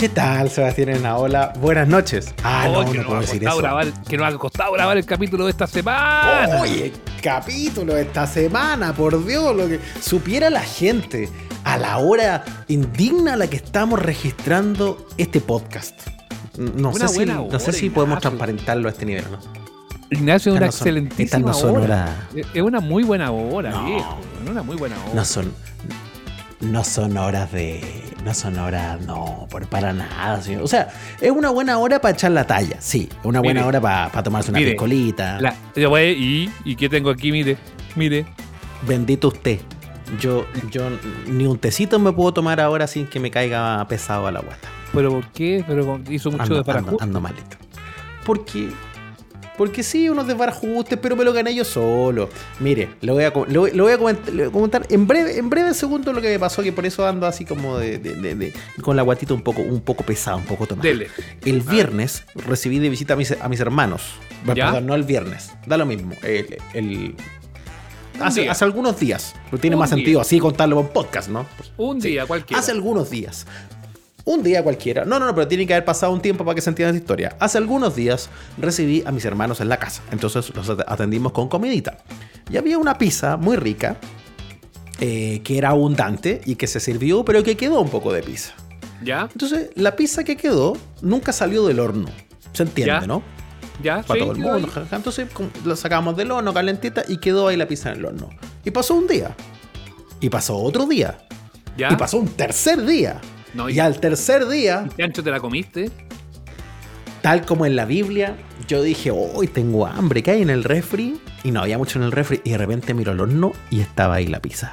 ¿Qué tal, Sebastián Enaola? Buenas noches. Ah, no, no puedo decir eso. Grabar, que nos ha costado grabar el capítulo de esta semana. Oye, el capítulo de esta semana, por Dios, lo que supiera la gente a la hora indigna a la que estamos registrando este podcast. No, sé si, no sé si podemos transparentarlo a este nivel, ¿no? Ignacio es una excelentísima no son hora. Es una muy buena hora, no, viejo. Una muy buena hora. No son, no son horas de. No son horas, no, por, para nada. O sea, es una buena hora para echar la talla, sí. Es una buena hora para tomarse una piscolita. y, ¿Y qué tengo aquí? Mire, mire. Bendito usted. Yo, yo ni un tecito me puedo tomar ahora sin que me caiga pesado a la guata. ¿Pero por qué? ¿Pero hizo mucho de para ando, ando malito. Porque porque sí, unos desbarajustes, pero me lo gané yo solo. Mire, lo voy a, lo, voy a comentar, en breve, en breve segundo lo que me pasó, que por eso ando así como de, con la guatita un poco, un poco pesada, un poco tomada. El viernes recibí de visita a mis, a mis hermanos. Perdón, no el viernes. Da lo mismo. El, Hace, hace, algunos días. Tiene más sentido así contarlo en podcast, ¿no? un día, cualquiera. Hace algunos días. Un día cualquiera. No, no, no, pero tiene que haber pasado un tiempo para que se entienda la historia. Hace algunos días recibí a mis hermanos en la casa. Entonces los atendimos con comidita. Y había una pizza muy rica, eh, que era abundante y que se sirvió, pero que quedó un poco de pizza. ¿Ya? Entonces, la pizza que quedó nunca salió del horno. ¿Se entiende, no? Ya, Para todo el mundo. Entonces, la sacamos del horno calentita y quedó ahí la pizza en el horno. Y pasó un día. Y pasó otro día. ¿Ya? Y pasó un tercer día y, al tercer día. ¿Qué ancho te la comiste? Tal como en la Biblia, yo dije, hoy tengo hambre, ¿qué hay en el refri? Y no había mucho en el refri. Y de repente miro el horno y estaba ahí la pizza,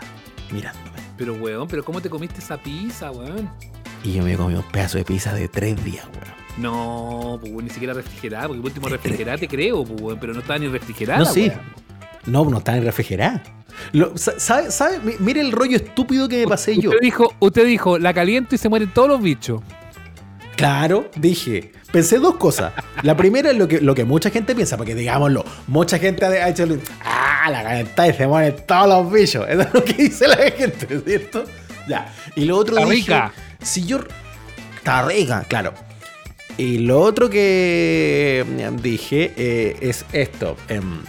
mirándome. Pero, weón, ¿pero cómo te comiste esa pizza, weón? Y yo me comí un pedazo de pizza de tres días, weón. No, pues ni siquiera refrigerada, porque el último refrigerada te creo, pues, pero no estaba ni refrigerada. No, sí. No, no estaba ni refrigerada. ¿Sabe? ¿Sabe? Mire el rollo estúpido que me pasé yo. Dijo, usted dijo, la caliento y se mueren todos los bichos. Claro, dije. Pensé dos cosas. La primera es lo que, lo que mucha gente piensa, porque digámoslo, mucha gente ha hecho. ¡Ah! La calentada y se mueren todos los bichos. Eso es lo que dice la gente, ¿cierto? Ya. Y lo otro Está rica. Si yo. Está rica, claro. Y lo otro que dije eh, es esto. Em,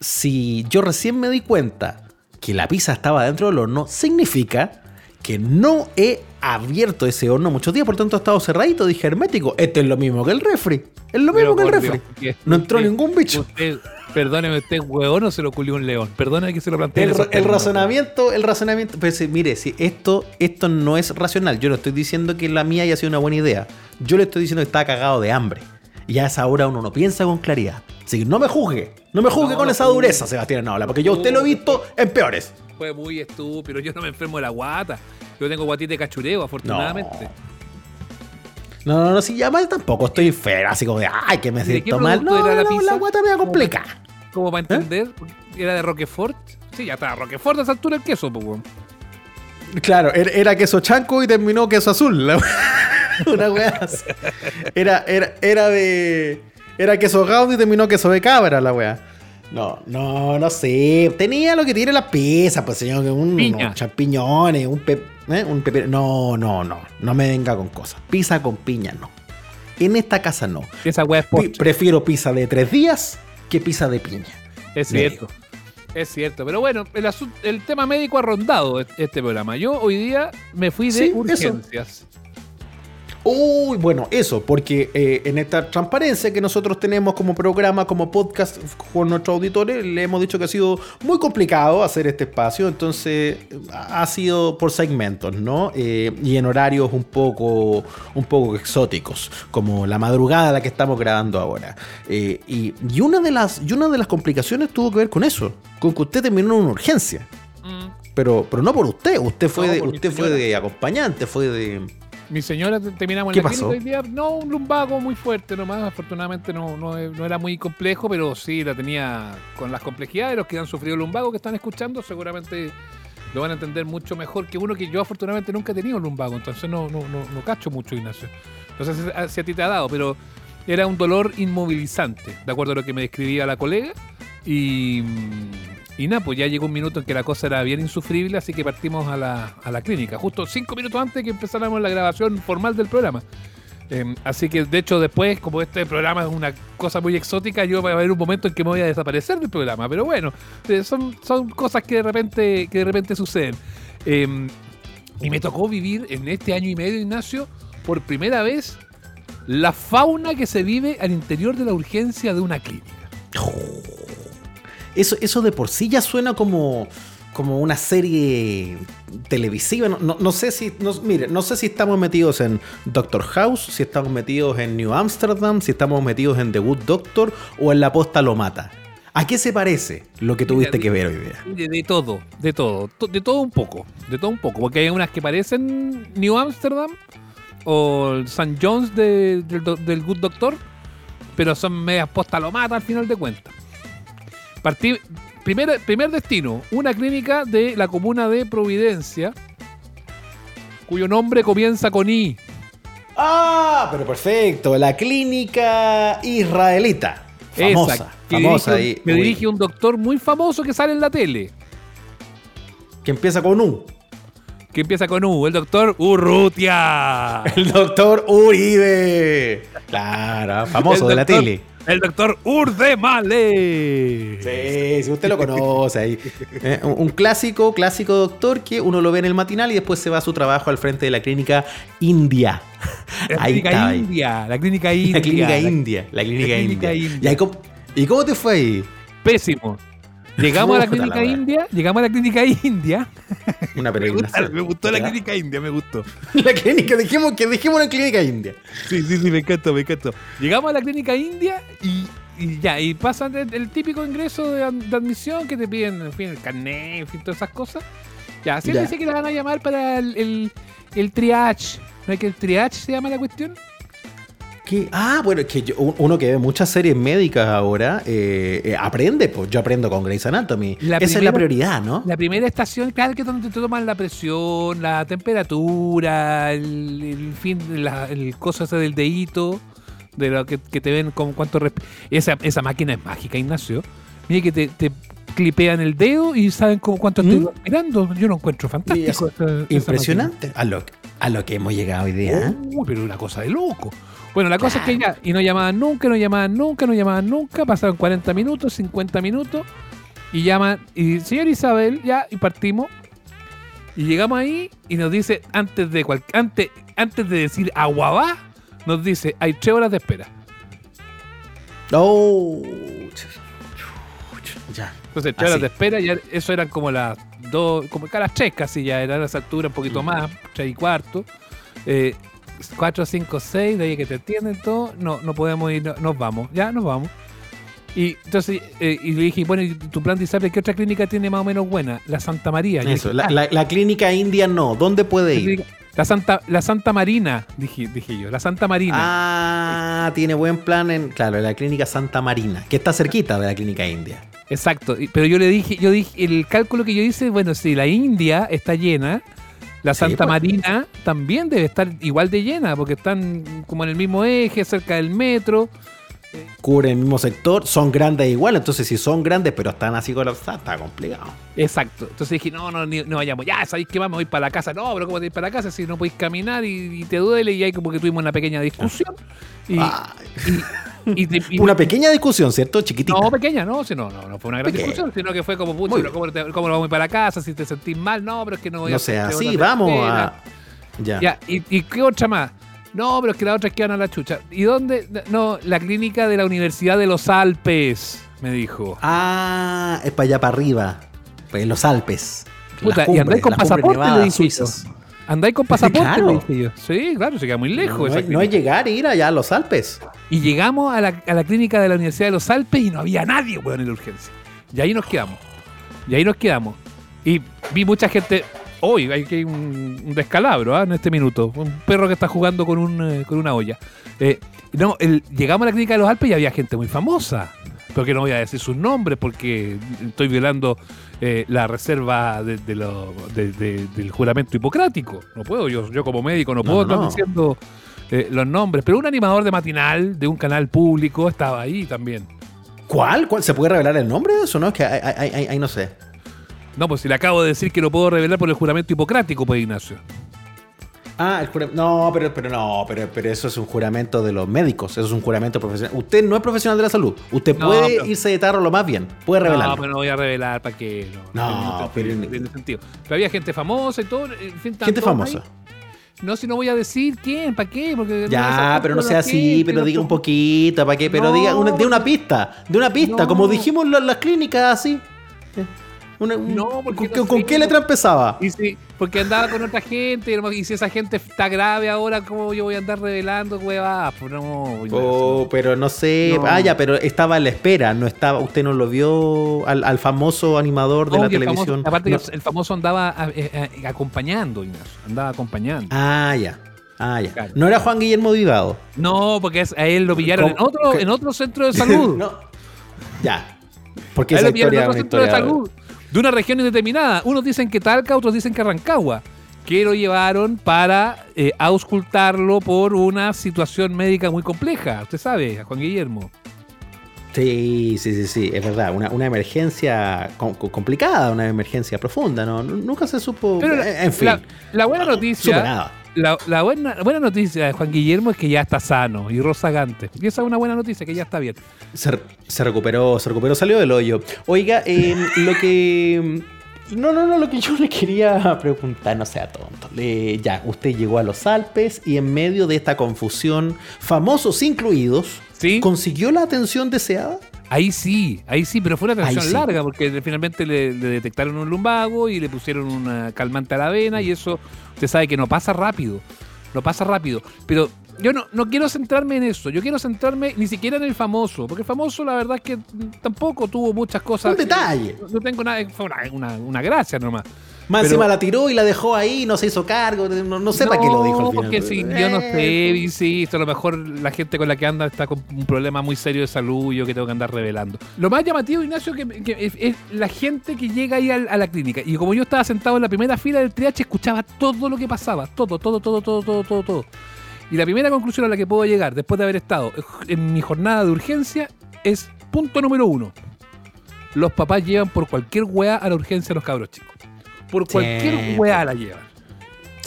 si yo recién me di cuenta que la pizza estaba dentro del horno, significa que no he abierto ese horno muchos días, por tanto ha estado cerradito, dije hermético. Este es lo mismo que el refri. Es lo mismo que el refri. no entró ningún bicho. perdóneme, usted huevón o se lo culió un león. Perdóneme que se lo plantee. El, el razonamiento, el razonamiento. Pues, mire, si esto, esto no es racional. Yo no estoy diciendo que la mía haya sido una buena idea. Yo le estoy diciendo que estaba cagado de hambre. Y a esa hora uno no piensa con claridad. Así que no me juzgue. No me juzgue con esa dureza, Sebastián Naola, porque yo usted lo he visto en peores. Fue muy estúpido. Yo no me enfermo de la guata. Yo tengo guatita de cachureo, afortunadamente. No, no, no, si ya mal tampoco estoy feo, así como de, ay, que me siento mal. No, era la, la, guata me va a complicar. ¿Cómo para entender? ¿Era de Roquefort? Sí, ya está, Roquefort a esa altura el queso, pues, Claro, era queso chanco y terminó queso azul. Una weá. Era, era, era de. Era queso gaudio y terminó queso de cabra la weá. No, no, no sé. Tenía lo que tiene la pizza, pues señor, un, unos champiñones, un, pe, ¿eh? un pepe. No, no, no. No me venga con cosas. Pizza con piña, no. En esta casa no. Esa weá es Prefiero pizza de tres días que pizza de piña. Es cierto. Es cierto, pero bueno, el, el, tema médico ha rondado este programa. Yo hoy día me fui de urgencias. Uy, bueno, eso, porque eh, en esta transparencia que nosotros tenemos como programa, como podcast con nuestros auditores, le hemos dicho que ha sido muy complicado hacer este espacio, entonces ha sido por segmentos, ¿no? Eh, y en horarios un poco, un poco exóticos, como la madrugada a la que estamos grabando ahora. Eh, y, una de las, y una de las complicaciones tuvo que ver con eso, con que usted terminó en una urgencia. Mm. Pero, pero no por usted, usted fue, de, usted fue de acompañante, fue de Mi señora terminamos en la clínica hoy día. No, un lumbago muy fuerte nomás. Afortunadamente no, no, era muy complejo, pero sí la tenía con las complejidades. Los que han sufrido lumbago que están escuchando seguramente lo van a entender mucho mejor que uno que yo afortunadamente nunca he tenido lumbago. Entonces no, no, no, no cacho mucho, Ignacio. No sé si a ti te ha dado, pero era un dolor inmovilizante, de acuerdo a lo que me describía la colega. Y, y nada, pues ya llegó un minuto en que la cosa era bien insufrible, así que partimos a la, a la clínica, justo cinco minutos antes que empezáramos la grabación formal del programa. Em, así que de hecho después, como este programa es una cosa muy exótica, yo va a haber un momento en que me voy a desaparecer del programa. Pero bueno, eh, son, son cosas que de repente, que de repente suceden. Em, y me tocó vivir en este año y medio, Ignacio, por primera vez la fauna que se vive al interior de la urgencia de una clínica. Eso, eso de por sí ya suena como, como una serie televisiva. No, sé si. No, mire, no sé si estamos metidos en Doctor House, si estamos metidos en New Amsterdam, si estamos metidos en The Good Doctor o en La Posta Lo Mata. ¿A qué se parece lo que tuviste que ver hoy día? De, todo, de todo, de todo un poco, de todo un poco, porque hay unas que parecen New Amsterdam o el St. John's del Good Doctor, pero son medias postalomatas al final de cuentas. Primer, primer destino, una clínica de la comuna de Providencia, cuyo nombre comienza con I. Ah, pero perfecto, la clínica israelita. Famosa, famosa. Dirige, me dirige un doctor muy famoso que sale en la tele. Que empieza con U que empieza con U, el doctor Urrutia. El doctor Uribe. Claro, famoso de la tele. El doctor Urdemale. Sí, si usted lo conoce ahí. Eh, un clásico, clásico doctor que uno lo ve en el matinal y después se va a su trabajo al frente de la clínica India. La clínica India. La clínica India. La clínica India. La clínica, India. ¿Y cómo te fue ahí? Pésimo. Llegamos a la clínica india, llegamos a la clínica india. Una peregrinación. me, gustó la clínica india, me gustó. La clínica, dijimos que dijimos la clínica india. Sí, sí, sí, me encantó, me encantó. Llegamos a la clínica india y, ya, y pasan el, típico ingreso de, admisión que te piden, en fin, el carnet, en fin, todas esas cosas. Ya, así dice que la van a llamar para el, el, el triage. ¿No es que el triage se llama la cuestión? Ah, bueno, es que uno que ve muchas series médicas ahora eh, eh, aprende, pues yo aprendo con Grey's Anatomy. Esa es la prioridad, ¿no? La primera estación, claro que es donde te toman la presión, la temperatura, el, fin, el coso ese del dedito, de lo que, te ven con cuánto... Esa, esa máquina es mágica, Ignacio. Mire que te, te clipean el dedo y saben cómo cuánto estoy ¿Mm? mirando. Yo lo encuentro fantástico. impresionante a lo, a lo que hemos llegado hoy día. ¿eh? Uy, pero una cosa de loco. Bueno, la cosa es que ya, y no llamaban nunca, no llamaban nunca, no llamaban nunca, pasaron 40 minutos, 50 minutos, y llaman, y señor Isabel, ya, y partimos. Y llegamos ahí y nos dice, antes de antes, antes de decir aguabá, nos dice, hay tres horas de espera. Oh. Ya. Entonces, tres horas de espera, ya eso eran como las dos, como las tres casi ya, eran a esa altura un poquito más, tres y cuarto. Eh, 4, 5, 6, de ahí que te entienden todo, no, no podemos ir, nos vamos, ya nos vamos. Y entonces, eh, y le dije, bueno, ¿y tu plan de Isabel qué otra clínica tiene más o menos buena? La Santa María. Eso, la, la, clínica india no, ¿dónde puede ir? La Santa, la Santa Marina, dije, dije yo, la Santa Marina. Ah, tiene buen plan en, claro, la clínica Santa Marina, que está cerquita de la clínica india. Exacto, pero yo le dije, yo dije, el cálculo que yo hice, bueno, si la India está llena, la Santa pues. Marina también debe estar igual de llena, porque están como en el mismo eje, cerca del metro. Cubren el mismo sector, son grandes igual, entonces si son grandes pero están así colapsadas, está complicado. Exacto. Entonces dije, no, no, no vayamos, ya, ¿sabéis que vamos? Voy para la casa. No, pero ¿cómo te ir para la casa si no podéis caminar y, te duele? Y ahí como que tuvimos una pequeña discusión. Y, una pequeña discusión, ¿cierto? Chiquitita. No, pequeña, no, no, no, no fue una gran discusión, sino que fue como, pucho, ¿cómo, ¿cómo, vamos para la casa? Si te sentís mal, no, pero es que no voy no a... No sea así, vamos a... Ya. ya ¿y, ¿Y qué otra más? No, pero es que las otras quedan a la chucha. ¿Y dónde? No, la clínica de la Universidad de los Alpes, me dijo. Ah, es para allá para arriba. Pues en los Alpes. Puta, y andáis con pasaporte, le Andáis con pasaporte, dije yo. Sí, claro, se queda muy lejos. No, no, es llegar e ir allá a los Alpes. Y llegamos a la, a la, clínica de la Universidad de los Alpes y no había nadie, weón, en la urgencia. Y ahí nos quedamos. Y ahí nos quedamos. Y vi mucha gente Hoy hay que un, descalabro ¿ah? en este minuto. Un perro que está jugando con, un, eh, con una olla. Eh, no, llegamos a la clínica de los Alpes y había gente muy famosa. Porque no voy a decir sus nombres porque estoy violando eh, la reserva de, del juramento hipocrático. No puedo, yo, yo como médico no, puedo estar diciendo los nombres. Pero un animador de matinal de un canal público estaba ahí también. ¿Cuál? ¿Cuál? ¿Se puede revelar el nombre de eso? No, es que ahí no sé. No, pues si le acabo de decir que lo puedo revelar por el juramento hipocrático, pues Ignacio. Ah, el juramento. No, pero, pero no, pero, pero eso es un juramento de los médicos. Eso es un juramento profesional. Usted no es profesional de la salud. Usted puede irse de tarro lo más bien. Puede revelar. No, pero no voy a revelar para qué. No, no, pero. sentido. Pero había gente famosa y todo. gente famosa. No, si no voy a decir quién, ¿para qué? Porque ya, pero no sea así, pero diga un poquito, ¿para qué? Pero diga una, de una pista, de una pista, como dijimos en las clínicas, así no, porque ¿Con, qué letra empezaba? Y sí, porque andaba con otra gente, y si esa gente está grave ahora, ¿cómo yo voy a andar revelando, huevas? Pues no, oh, pero no sé. Vaya, pero estaba a la espera, no estaba, usted no lo vio al, famoso animador de la televisión. aparte el famoso andaba eh, eh, acompañando, andaba acompañando. Ah, ya. Ah, ya. No era Juan Guillermo Vivado. No, porque a él lo pillaron en otro, en otro centro de salud. no. Ya. Porque esa historia en otro centro de salud de una región indeterminada. Unos dicen que Talca, otros dicen que Rancagua, que lo llevaron para eh, auscultarlo por una situación médica muy compleja. Usted sabe, Juan Guillermo. Sí, sí, sí, sí, es verdad. Una, emergencia complicada, una emergencia profunda, ¿no? Nunca se supo. en fin. La, buena noticia la, buena, buena noticia de Juan Guillermo es que ya está sano y rozagante. Y esa es una buena noticia, que ya está bien. Se, recuperó, se recuperó, salió del hoyo. Oiga, eh, lo que. No, no, no, lo que yo le quería preguntar, no sea tonto. ya, usted llegó a los Alpes y en medio de esta confusión, famosos incluidos, ¿consiguió la atención deseada? Ahí sí, ahí sí, pero fue una atención larga porque finalmente le, detectaron un lumbago y le pusieron una calmante a la vena y eso usted sabe que no pasa rápido, no pasa rápido. Pero yo no, no quiero centrarme en eso, yo quiero centrarme ni siquiera en el famoso, porque el famoso la verdad es que tampoco tuvo muchas cosas. Un detalle. No, tengo nada, fue una, una gracia nomás. Más encima la tiró y la dejó ahí, no se hizo cargo, no, no sé para qué lo dijo al final. porque sí, yo no sé, insisto, a lo mejor la gente con la que anda está con un problema muy serio de salud y yo que tengo que andar revelando. Lo más llamativo, Ignacio, que, es, la gente que llega ahí a, la clínica. Y como yo estaba sentado en la primera fila del triache, escuchaba todo lo que pasaba, todo, todo, todo, todo, todo, todo, todo. Y la primera conclusión a la que puedo llegar, después de haber estado en mi jornada de urgencia, es punto número uno. Los papás llevan por cualquier weá a la urgencia a los cabros chicos por cualquier weá la llevan.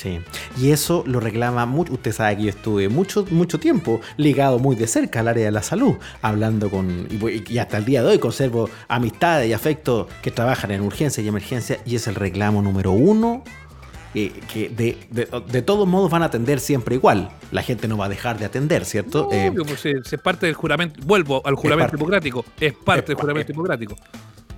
Sí, y eso lo reclama mucho. Usted sabe que yo estuve mucho, mucho tiempo ligado muy de cerca al área de la salud, hablando con. Y, hasta el día de hoy conservo amistades y afectos que trabajan en urgencia y emergencia, y es el reclamo número uno. Eh, que de, todos modos van a atender siempre igual. La gente no va a dejar de atender, ¿cierto? Eh, pues, es, parte del juramento. Vuelvo al juramento hipocrático. Es parte del juramento hipocrático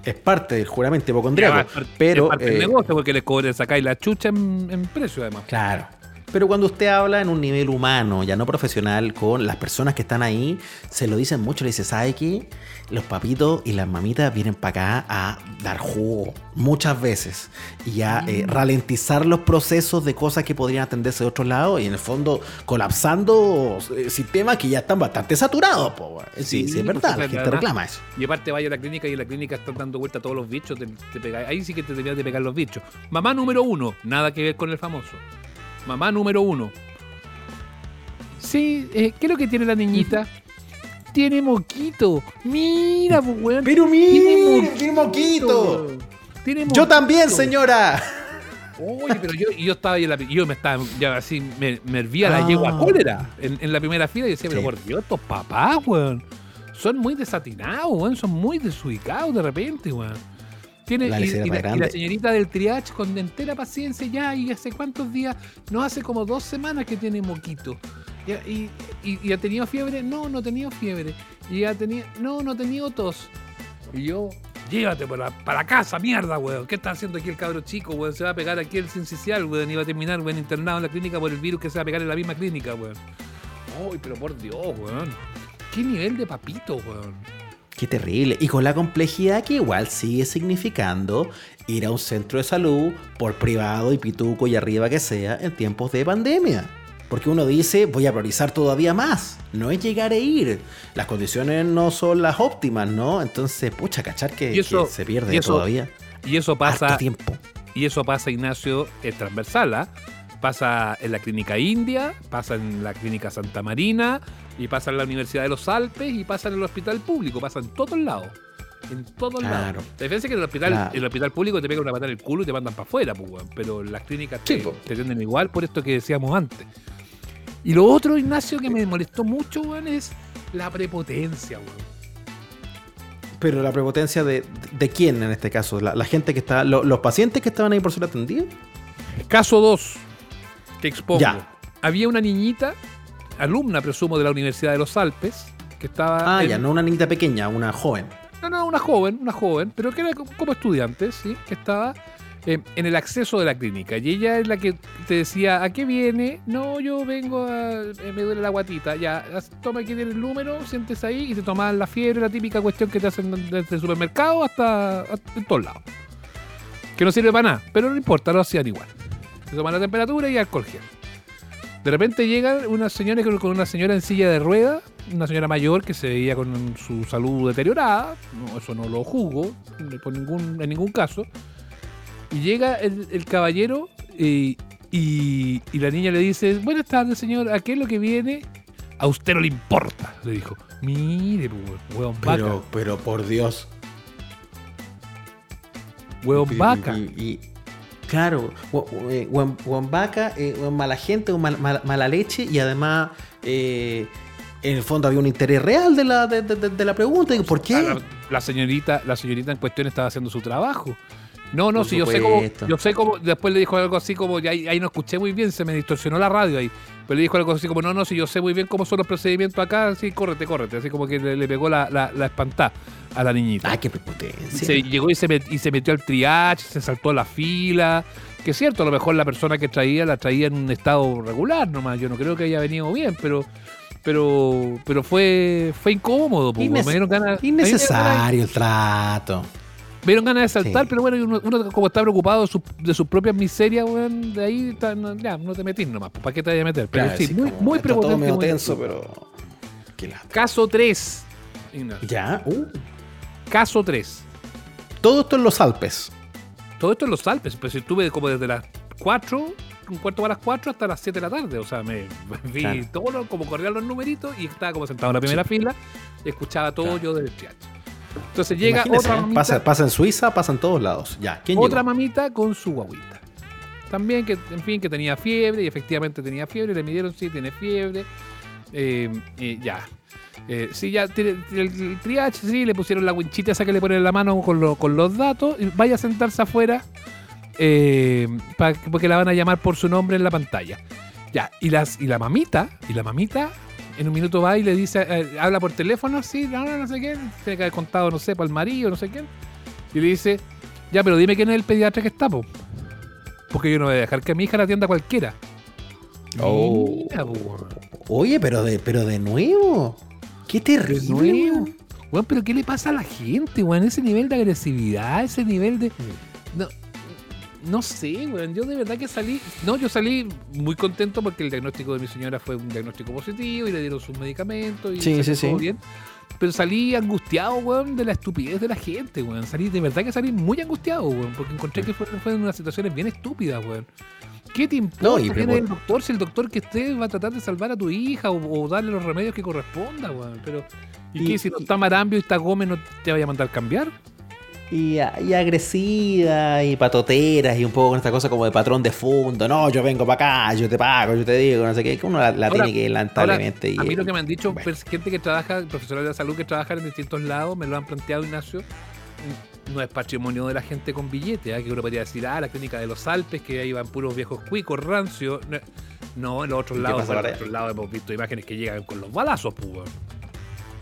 es parte del juramento hipocondriaco. pero, es parte del eh, negocio porque les cobran, sacáis la chucha en, precio además. Claro. Pero cuando usted habla en un nivel humano, ya no profesional, con las personas que están ahí, se lo dicen mucho, le dice, ¿sabe qué? Los papitos y las mamitas vienen para acá a dar jugo muchas veces y a eh, mm. ralentizar los procesos de cosas que podrían atenderse de otro lado y en el fondo colapsando eh, sistemas que ya están bastante saturados. Sí, sí, es verdad, la gente reclama eso. Y aparte vaya a la clínica y en la clínica están dando vuelta a todos los bichos, te, ahí sí que te tenías de pegar los bichos. Mamá número uno, nada que ver con el famoso. Mamá número uno. Sí, eh, ¿qué es lo que tiene la niñita? Tiene moquito. Mira, pues, weón. Pero mira, tiene moquito. Tiene moquito. Yo también, señora. Oye, pero yo, yo estaba ahí en la, yo me estaba, ya así, me, me hervía la yegua ah. cólera en, en, la primera fila y decía, pero por Dios, estos papás, weón, son muy desatinados, weón, son muy desubicados de repente, weón. Tiene, y, la, señorita del triage con entera paciencia ya, y hace cuántos días, no hace como dos semanas que tiene moquito. Y, y, ha tenido fiebre, no, no ha tenido fiebre. Y ha tenido, no, no ha tenido tos. Y yo, llévate para, para casa, mierda, weón. ¿Qué está haciendo aquí el cabro chico, weón? Se va a pegar aquí el sincicial, weón, y va a terminar, weón, internado en la clínica por el virus que se va a pegar en la misma clínica, weón. Uy, pero por Dios, weón. ¿Qué nivel de papito, weón? Qué terrible. Y con la complejidad que igual sigue significando ir a un centro de salud, por privado y pituco y arriba que sea, en tiempos de pandemia. Porque uno dice, voy a priorizar todavía más. No es llegar e ir. Las condiciones no son las óptimas, ¿no? Entonces, pucha, cachar que, se pierde todavía. Y eso pasa. tiempo. Y eso pasa, Ignacio, es transversal, ¿ah? Pasa en la clínica India, pasa en la clínica Santa Marina, y pasa en la Universidad de los Alpes, y pasa en el hospital público, pasa en todos lados. En todos lados. La diferencia es que en el hospital, el hospital público te pega una patada en el culo y te mandan para afuera, pues, pero las clínicas te, te atienden igual por esto que decíamos antes. Y lo otro, Ignacio, que me molestó mucho, weón, es la prepotencia, weón. Pero la prepotencia de, de, quién en este caso? La, gente que está. los pacientes que estaban ahí por ser atendidos. Caso 2. Que expongo. Ya. Había una niñita, alumna, presumo, de la Universidad de los Alpes, que estaba. Ah, ya, no una niñita pequeña, una joven. No, no, una joven, una joven, pero que era como estudiante, ¿sí? Que estaba eh, en el acceso de la clínica. Y ella es la que te decía, ¿a qué viene? No, yo vengo a... Eh, me duele la guatita. Ya, toma aquí el número, sientes ahí y te tomas la fiebre, la típica cuestión que te hacen desde el supermercado hasta, en todos lados. Que no sirve para nada, pero no importa, lo hacían igual. Se toman la temperatura y alcohol gel. De repente llega una señora con una señora en silla de ruedas, una señora mayor que se veía con su salud deteriorada, no, eso no lo juzgo por ningún, en ningún caso, y llega el, caballero y, la niña le dice, buenas tardes señor, ¿a qué es lo que viene? A usted no le importa, le dijo. Mire, huevón vaca. Pero, por Dios. Huevón vaca. Y, claro, huevón vaca, eh, mala gente, mala leche y además... Eh, en el fondo había un interés real de la, de, la pregunta. ¿Por qué? la, señorita, la señorita en cuestión estaba haciendo su trabajo. No, no, sí, yo sé cómo. Yo sé cómo. Después le dijo algo así como. Ahí, ahí no escuché muy bien, se me distorsionó la radio ahí. Pero le dijo algo así como: No, no, sí, yo sé muy bien cómo son los procedimientos acá. Así, córrete, córrete. Así como que le, pegó la, la, la espantada a la niñita. Ah, qué prepotencia. Se llegó y se, y se metió al triage, se saltó a la fila. Que es cierto, a lo mejor la persona que traía la traía en un estado regular nomás. Yo no creo que haya venido bien, pero pero pero fue fue incómodo pues, innecesario el trato me dieron ganas de saltar, pero bueno, uno, como está preocupado de, sus propias miserias, weón, de ahí ya, no te metís nomás. ¿Para qué te vayas a meter? Pero sí, muy, muy preocupante. Todo tenso, pero. Caso 3. Ya, uh. Caso 3. Todo esto en los Alpes. Todo esto en los Alpes. Pues estuve como desde las 4, un cuarto para las 4 hasta las 7 de la tarde. O sea, me, vi todo como corrían los numeritos y estaba como sentado en la primera fila y escuchaba todo yo del teatro. Entonces llega otra mamita. Pasa, en Suiza, pasa en todos lados. Ya, Otra mamita con su guaguita. También que, en fin, que tenía fiebre y efectivamente tenía fiebre. Le midieron, sí, tiene fiebre. Eh, ya. Eh, sí, ya tiene, el, triage, sí, le pusieron la winchita esa que le ponen en la mano con, con los datos. Y vaya a sentarse afuera eh, porque la van a llamar por su nombre en la pantalla. Ya, y, las, y la mamita, y la mamita en un minuto va y le dice, eh, habla por teléfono, sí, no, no, no sé qué, tiene que haber contado, no sé, para el marido, no sé qué. Y le dice, ya, pero dime quién es el pediatra que está, po. Porque yo no voy a dejar que mi hija la atienda cualquiera. Oh. Oye, pero de, pero de nuevo. Qué terrible. Bueno, pero ¿qué le pasa a la gente, weón? Ese nivel de agresividad, ese nivel de. No, no sé, weón. Yo de verdad que salí. No, yo salí muy contento porque el diagnóstico de mi señora fue un diagnóstico positivo y le dieron sus medicamentos y sí, sí, sí. bien. Pero salí angustiado, weón, de la estupidez de la gente, weón. Salí, de verdad que salí muy angustiado, weón, porque encontré que fueron fue unas situaciones bien estúpidas, weón. ¿Qué te importa quién es el doctor? Si el doctor que esté va a tratar de salvar a tu hija o, darle los remedios que corresponda, weón. Pero, ¿y, qué? Si no está Marambio y está Gómez, ¿no te vaya a mandar cambiar? Y, agresiva y patoteras y un poco con esta cosa como de patrón de fondo. No, yo vengo para acá, yo te pago, yo te digo, no sé qué. Uno la, tiene que lamentablemente. a mí lo que me han dicho, gente que trabaja, profesionales de salud que trabajan en distintos lados, me lo han planteado, Ignacio. No es patrimonio de la gente con billete, ¿eh? que uno podría decir, ah, la clínica de los Alpes, que ahí van puros viejos cuicos, rancios. No, en los otros lados, en los otros lados hemos visto imágenes que llegan con los balazos, pues.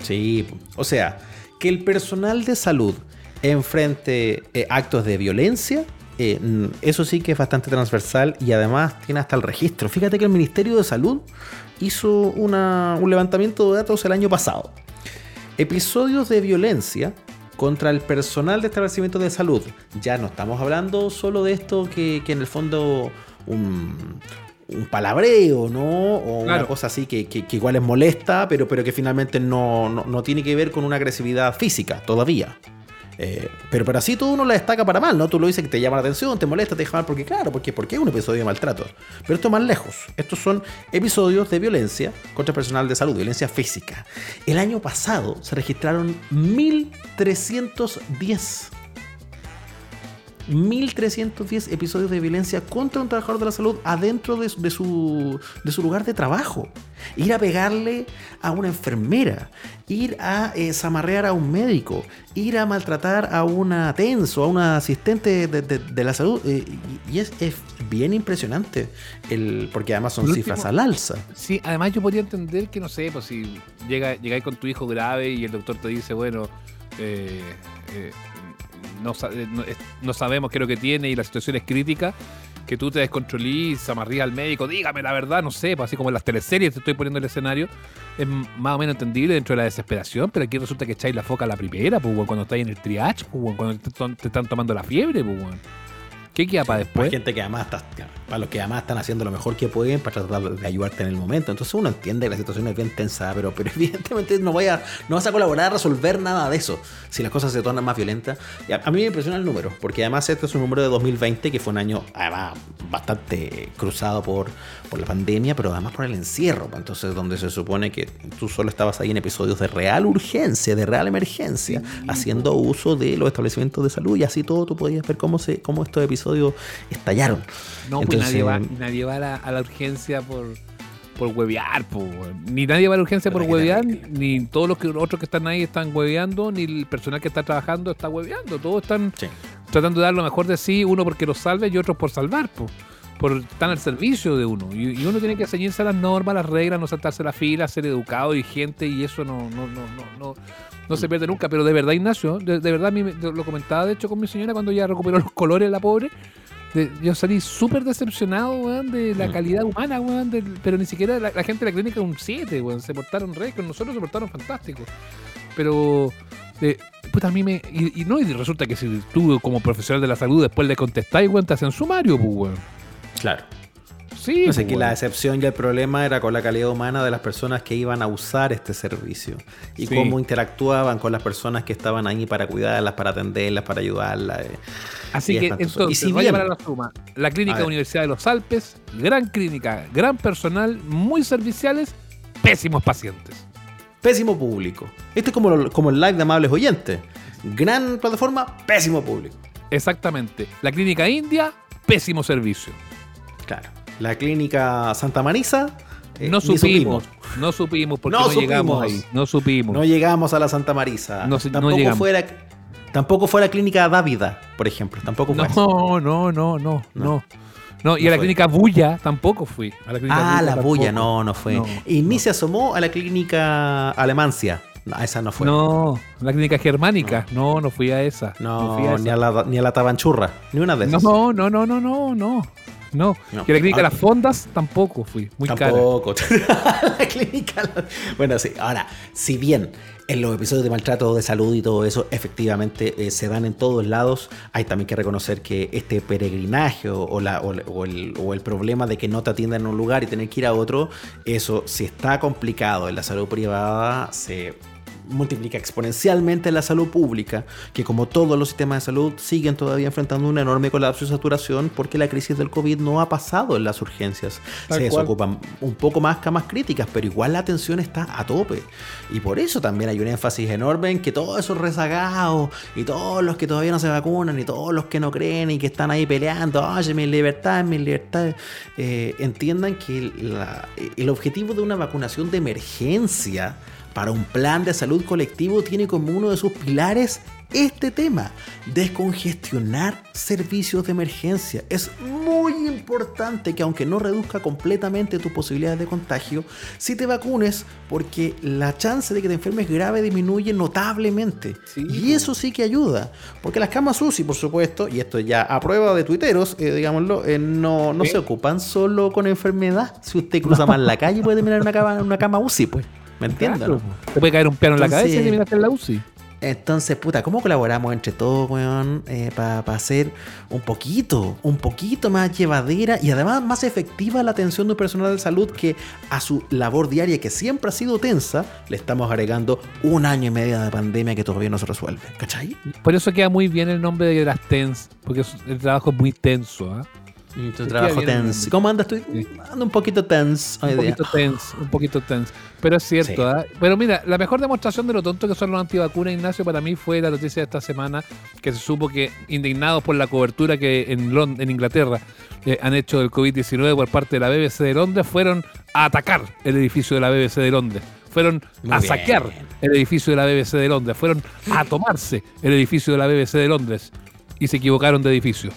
Sí, o sea, que el personal de salud enfrente eh, actos de violencia, eh, eso sí que es bastante transversal y además tiene hasta el registro. Fíjate que el Ministerio de Salud hizo un levantamiento de datos el año pasado. episodios de violencia contra el personal de establecimientos de salud. Ya no estamos hablando solo de esto que, en el fondo un, un palabreo, ¿no? O una cosa así que, igual es molesta, pero, pero que finalmente no, no, tiene que ver con una agresividad física todavía. Eh, pero, pero así todo uno la destaca para mal, ¿no? Tú lo dices que te llama la atención, te molesta, te deja mal, porque claro, porque, porque es un episodio de maltrato. Pero esto más lejos. Estos son episodios de violencia contra personal de salud, violencia física. El año pasado se registraron 1310 1.310 episodios de violencia contra un trabajador de la salud adentro de, su, lugar de trabajo. Ir a pegarle a una enfermera, ir a eh, zamarrear a un médico, ir a maltratar a una tenso, a una asistente de, la salud. Eh, y es, bien impresionante, el, porque además son cifras al alza. Sí, además yo podría entender que, no sé, pues si llega, llegáis con tu hijo grave y el doctor te dice, bueno, eh, eh, no, sabemos qué es lo que tiene y la situación es crítica, que tú te descontrolís, amarrías al médico, dígame la verdad, no sé, pues así como en las teleseries te estoy poniendo el escenario, es más o menos entendible dentro de la desesperación, pero aquí resulta que echáis la foca a la primera, pues, cuando estáis en el triage, pues, cuando te, están tomando la fiebre, pues, ¿Qué queda para después? Hay gente que además está, para los que además están haciendo lo mejor que pueden para tratar de ayudarte en el momento. Entonces uno entiende que la situación es bien tensa, pero, pero evidentemente no, voy a, no vas a colaborar a resolver nada de eso si las cosas se tornan más violentas. Y a, mí me impresiona el número, porque además este es un número de 2020 que fue un año además bastante cruzado por, por la pandemia, pero además por el encierro. Entonces donde se supone que tú solo estabas ahí en episodios de real urgencia, de real emergencia, haciendo uso de los establecimientos de salud y así todo tú podías ver cómo, se, cómo estos episodios estallaron. No, pues nadie va, nadie va a, la, urgencia por, por huevear, ni nadie va a la urgencia por huevear, ni todos los que, otros que están ahí están hueveando, ni el personal que está trabajando está hueveando. Todos están tratando de dar lo mejor de sí, uno porque lo salve y otros por salvar, por estar al servicio de uno. Y, uno tiene que ceñirse a las normas, las reglas, no saltarse la fila, ser educado y gente, y eso no, no, no, no, no, se pierde nunca. Pero de verdad, Ignacio, de, verdad, a mí lo comentaba de hecho con mi señora cuando ya recuperó los colores, la pobre yo salí súper decepcionado, weón, de la mm. calidad humana, weón, pero ni siquiera la, gente de la clínica un 7, weón, se portaron re, con nosotros se portaron fantásticos. Pero, eh, puta, a mí me. Y, no, y resulta que si tú, como profesional de la salud, después le contestáis, weón, te hacen sumario, pues, weón. Claro. Sí, no sé, que la excepción y el problema era con la calidad humana de las personas que iban a usar este servicio y cómo interactuaban con las personas que estaban ahí para cuidarlas, para atenderlas, para ayudarlas. Eh. Así que entonces, si bien, la suma. La Clínica Universidad de los Alpes, gran clínica, gran personal, muy serviciales, pésimos pacientes. Pésimo público. Este es como, como el live de amables oyentes. Gran plataforma, pésimo público. Exactamente. La Clínica India, pésimo servicio. Claro. La Clínica Santa Marisa, eh, no supimos, no supimos porque no, llegamos ahí. No supimos. No llegamos a la Santa Marisa. No, Tampoco fuera Tampoco fue a la clínica Dávida, por ejemplo. Tampoco fue. No, no, no, no, no. No, y a la clínica Bulla tampoco fui. ah, la Bulla, no, no fue. y ni se asomó a la clínica Alemancia. No, esa no fue. No, la clínica germánica. No, no, fui a esa. No, ni, a la, ni a la Tabanchurra. Ni una de esas. No, no, no, no, no, no. No, que la clínica de Las Fondas tampoco fui. Muy tampoco. la clínica. Bueno, sí. Ahora, si bien en los episodios de maltrato de salud y todo eso, efectivamente eh, se dan en todos lados. Hay también que reconocer que este peregrinaje o, la, o, el, o, el, problema de que no te atiendan en un lugar y tener que ir a otro, eso si está complicado en la salud privada, se multiplica exponencialmente la salud pública, que como todos los sistemas de salud siguen todavía enfrentando un enorme colapso y saturación porque la crisis del COVID no ha pasado en las urgencias. Se desocupan un poco más camas críticas, pero igual la atención está a tope. Y por eso también hay un énfasis enorme en que todos esos rezagados y todos los que todavía no se vacunan y todos los que no creen y que están ahí peleando, oye, mi libertad, mi libertad, eh, entiendan que el objetivo de una vacunación de emergencia para un plan de salud colectivo tiene como uno de sus pilares este tema, descongestionar servicios de emergencia. Es muy importante que aunque no reduzca completamente tus posibilidades de contagio, si te vacunes porque la chance de que te enfermes grave disminuye notablemente. y eso sí que ayuda, porque las camas UCI, por supuesto, y esto ya a prueba de tuiteros, eh, digámoslo, eh, no, no se ocupan solo con enfermedad. Si usted cruza mal la calle puede terminar en una cama, una cama UCI, pues. ¿Me entiendes? Te puede caer un piano en la cabeza y miraste en la UCI. Entonces, puta, ¿cómo colaboramos entre todos, weón? Eh, para hacer un poquito, un poquito más llevadera y además más efectiva la atención de un personal de salud que a su labor diaria, que siempre ha sido tensa, le estamos agregando un año y medio de pandemia que todavía no se resuelve. ¿Cachai? Por eso queda muy bien el nombre de las TENS, porque el trabajo es muy tenso, ¿ah? Tu trabajo tense. ¿Cómo andas tú? Ando un poquito tense un poquito tense, un poquito tense. Pero es cierto, ¿ah? Pero mira, la mejor demostración de lo tonto que son los antivacunas, Ignacio, para mí fue la noticia de esta semana que se supo que, indignados por la cobertura que en, en Inglaterra eh, han hecho del COVID-19 por parte de la BBC de Londres, fueron a atacar el edificio de la BBC de Londres. Fueron a saquear el edificio de la BBC de Londres. Fueron a tomarse el edificio de la BBC de Londres. Y se equivocaron de edificio.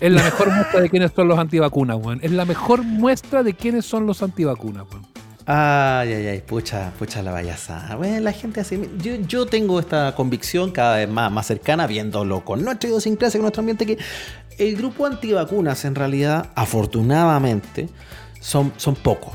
Es la mejor muestra de quiénes son los antivacunas, weón. Es la mejor muestra de quiénes son los antivacunas, weón. Ay, ay, ay, pucha, pucha la vallasa. Bueno, la gente así. Yo, yo tengo esta convicción cada vez más, más cercana, viéndolo con nuestra idiosincrasia, con nuestro ambiente, que el grupo antivacunas, en realidad, afortunadamente, son, son pocos.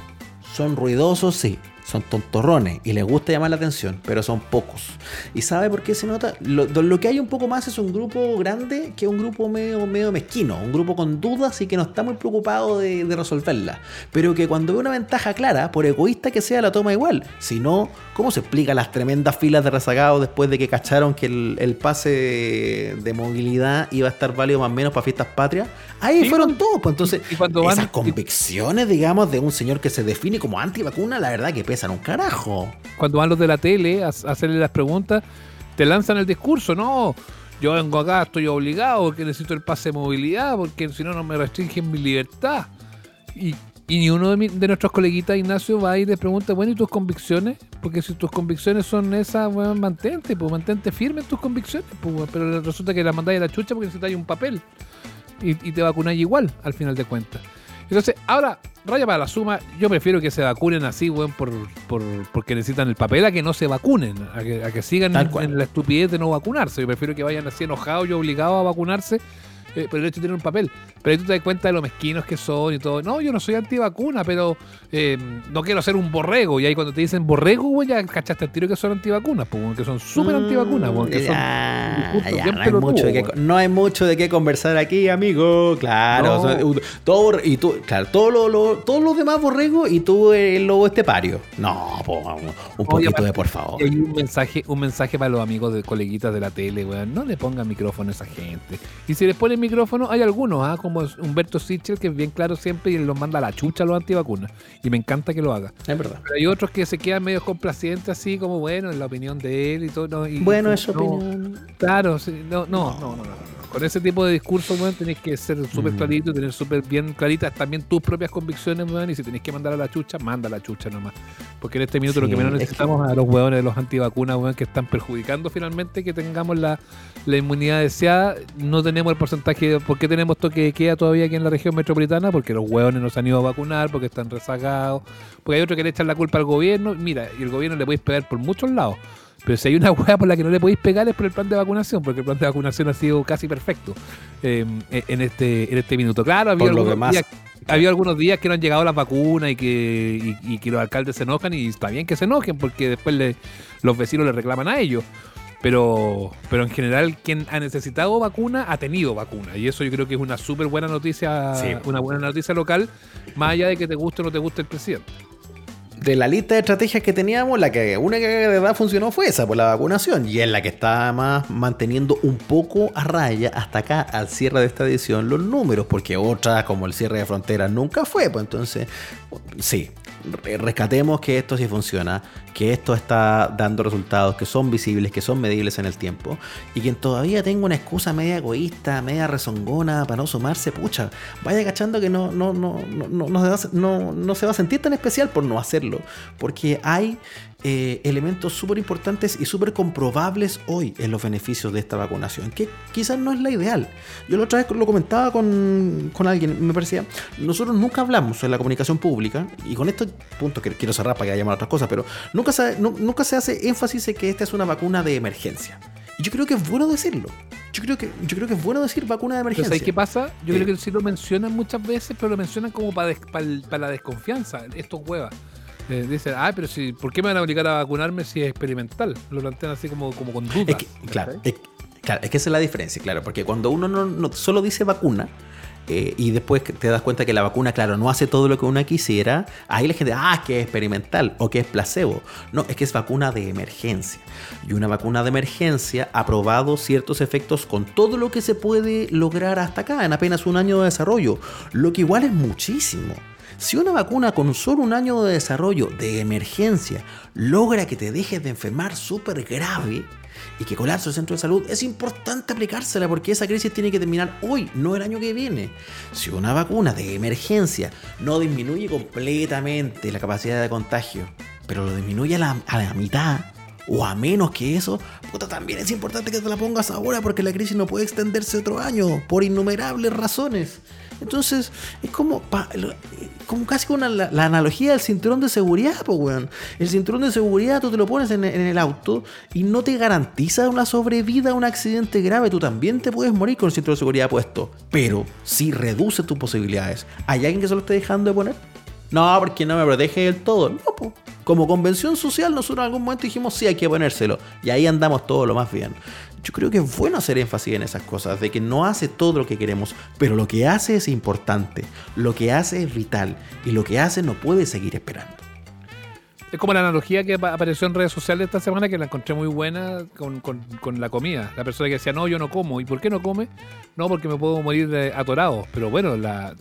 Son ruidosos, sí son tontorrones y les gusta llamar la atención, pero son pocos. ¿Y sabe por qué se nota? Lo, que hay un poco más es un grupo grande que un grupo medio, medio mezquino, un grupo con dudas y que no está muy preocupado de, resolverla, pero que cuando ve una ventaja clara, por egoísta que sea, la toma igual. Si no, ¿cómo se explica las tremendas filas de rezagados después de que cacharon que el, pase de, movilidad iba a estar válido más o menos para fiestas patrias? Ahí fueron todos. Pues entonces, y cuando esas convicciones, digamos, de un señor que se define como antivacuna, la verdad que pesan un carajo. Cuando van los de la tele a, hacerle las preguntas, te lanzan el discurso, no. Yo vengo acá, estoy obligado porque necesito el pase de movilidad, porque si no, no me restringen mi libertad. Y, ni uno de, nuestros coleguitas, Ignacio, va y le pregunta, bueno, ¿y tus convicciones? Porque si tus convicciones son esas, bueno, mantente, pues mantente firme en tus convicciones, pues, pero resulta que la mandáis a la chucha porque necesitáis un papel y, y te vacunáis igual, al final de cuentas. Entonces, ahora, raya para la suma, yo prefiero que se vacunen así, weón, por, por, porque necesitan el papel, a que no se vacunen, a que, sigan en, la estupidez de no vacunarse. Yo prefiero que vayan así enojados y obligados a vacunarse eh, por el hecho de tener un papel. Pero ahí tú te das cuenta de lo mezquinos que son y todo. No, yo no soy antivacuna, pero eh, no quiero ser un borrego. Y ahí cuando te dicen borrego, güey, ya cachaste el tiro que son antivacunas, pues, que son súper antivacunas, no, hay mucho de qué, conversar aquí, amigo. Claro, todo, y tú, claro, todo lo, todos los demás borregos y tú el lobo estepario. No, un poquito de por favor. Hay un mensaje, un mensaje para los amigos de coleguitas de la tele, güey. No le pongan micrófono a esa gente. Y si les ponen micrófono, hay algunos, ¿ah? como Humberto Sichel, que es bien claro siempre y los manda a la chucha a los antivacunas. Y me encanta que lo haga. Es verdad. Pero hay otros que se quedan medio complacientes, así como, bueno, en la opinión de él y todo. bueno, es su opinión. Claro, no, no, no, no con ese tipo de discurso, weón, tenés que ser súper mm. clarito, tener súper bien claritas también tus propias convicciones, weón, y si tenés que mandar a la chucha, manda a la chucha nomás. Porque en este minuto lo que menos necesitamos es a los weones de los antivacunas, weón, que están perjudicando finalmente que tengamos la, inmunidad deseada. No tenemos el porcentaje, ¿por qué tenemos toque de queda todavía aquí en la región metropolitana? Porque los weones nos han ido a vacunar, porque están rezagados, porque hay otros que le echan la culpa al gobierno. Mira, y el gobierno le puede pegar por muchos lados. Pero si hay una hueá por la que no le podéis pegar es por el plan de vacunación, porque el plan de vacunación ha sido casi perfecto em, e, en, este, en este minuto. Claro, había algunos, días, había algunos días que no han llegado las vacunas y que, y, que los alcaldes se enojan y está bien que se enojen porque después le, los vecinos le reclaman a ellos. Pero, pero en general quien ha necesitado vacuna ha tenido vacuna y eso yo creo que es una súper buena noticia, una buena noticia local, más allá de que te guste o no te guste el presidente de la lista de estrategias que teníamos, la que una que de verdad funcionó fue esa, por la vacunación. Y es la que está más manteniendo un poco a raya hasta acá, al cierre de esta edición, los números, porque otra, como el cierre de fronteras, nunca fue. Pues entonces, sí, rescatemos que esto sí funciona, que esto está dando resultados que son visibles, que son medibles en el tiempo, y quien todavía tenga una excusa media egoísta, media rezongona para no sumarse, pucha, vaya cachando que no, no, no, no, no, no se va a sentir tan especial por no hacerlo, porque hay eh, elementos súper importantes y súper comprobables hoy en los beneficios de esta vacunación, que quizás no es la ideal. Yo la otra vez lo comentaba con, con alguien, me parecía, nosotros nunca hablamos en la comunicación pública, y con estos puntos que quiero cerrar para que haya otras cosas, pero nunca se, nunca se hace énfasis en que esta es una vacuna de emergencia. Y yo creo que es bueno decirlo. Yo creo que, yo creo que es bueno decir vacuna de emergencia. ¿Sabes qué pasa? Yo creo que sí lo mencionan muchas veces, pero lo mencionan como para, para, la desconfianza, estos huevas. Eh, dicen, ah, pero si, ¿por qué me van a obligar a vacunarme si es experimental? Lo plantean así como, como con dudas. claro, es, claro, es que esa es la diferencia, claro, porque cuando uno no, solo dice vacuna, eh, y después te das cuenta que la vacuna, claro, no hace todo lo que uno quisiera, ahí la gente, ah, que es experimental o que es placebo. No, es que es vacuna de emergencia. Y una vacuna de emergencia ha probado ciertos efectos con todo lo que se puede lograr hasta acá, en apenas un año de desarrollo, lo que igual es muchísimo. Si una vacuna con solo un año de desarrollo de emergencia logra que te dejes de enfermar súper grave y que colapse el centro de salud, es importante aplicársela porque esa crisis tiene que terminar hoy, no el año que viene. Si una vacuna de emergencia no disminuye completamente la capacidad de contagio, pero lo disminuye a la, mitad, o a menos que eso, puta, también es importante que te la pongas ahora porque la crisis no puede extenderse otro año por innumerables razones. Entonces, es como, como casi una, la, analogía del cinturón de seguridad, pues, weón. El cinturón de seguridad tú te lo pones en, el auto y no te garantiza una sobrevida a un accidente grave. Tú también te puedes morir con el cinturón de seguridad puesto, pero sí reduce tus posibilidades. ¿Hay alguien que se lo esté dejando de poner? No, porque no me protege del todo. Como convención social, nosotros en algún momento dijimos sí, hay que ponérselo. Y ahí andamos todo lo más bien yo creo que es bueno hacer énfasis en esas cosas, de que no hace todo lo que queremos, pero lo que hace es importante, lo que hace es vital y lo que hace no puede seguir esperando. Es como la analogía que apareció en redes sociales esta semana que la encontré muy buena con, la comida. La persona que decía, no, yo no como. ¿Y por qué no come? No, porque me puedo morir atorado. Pero bueno,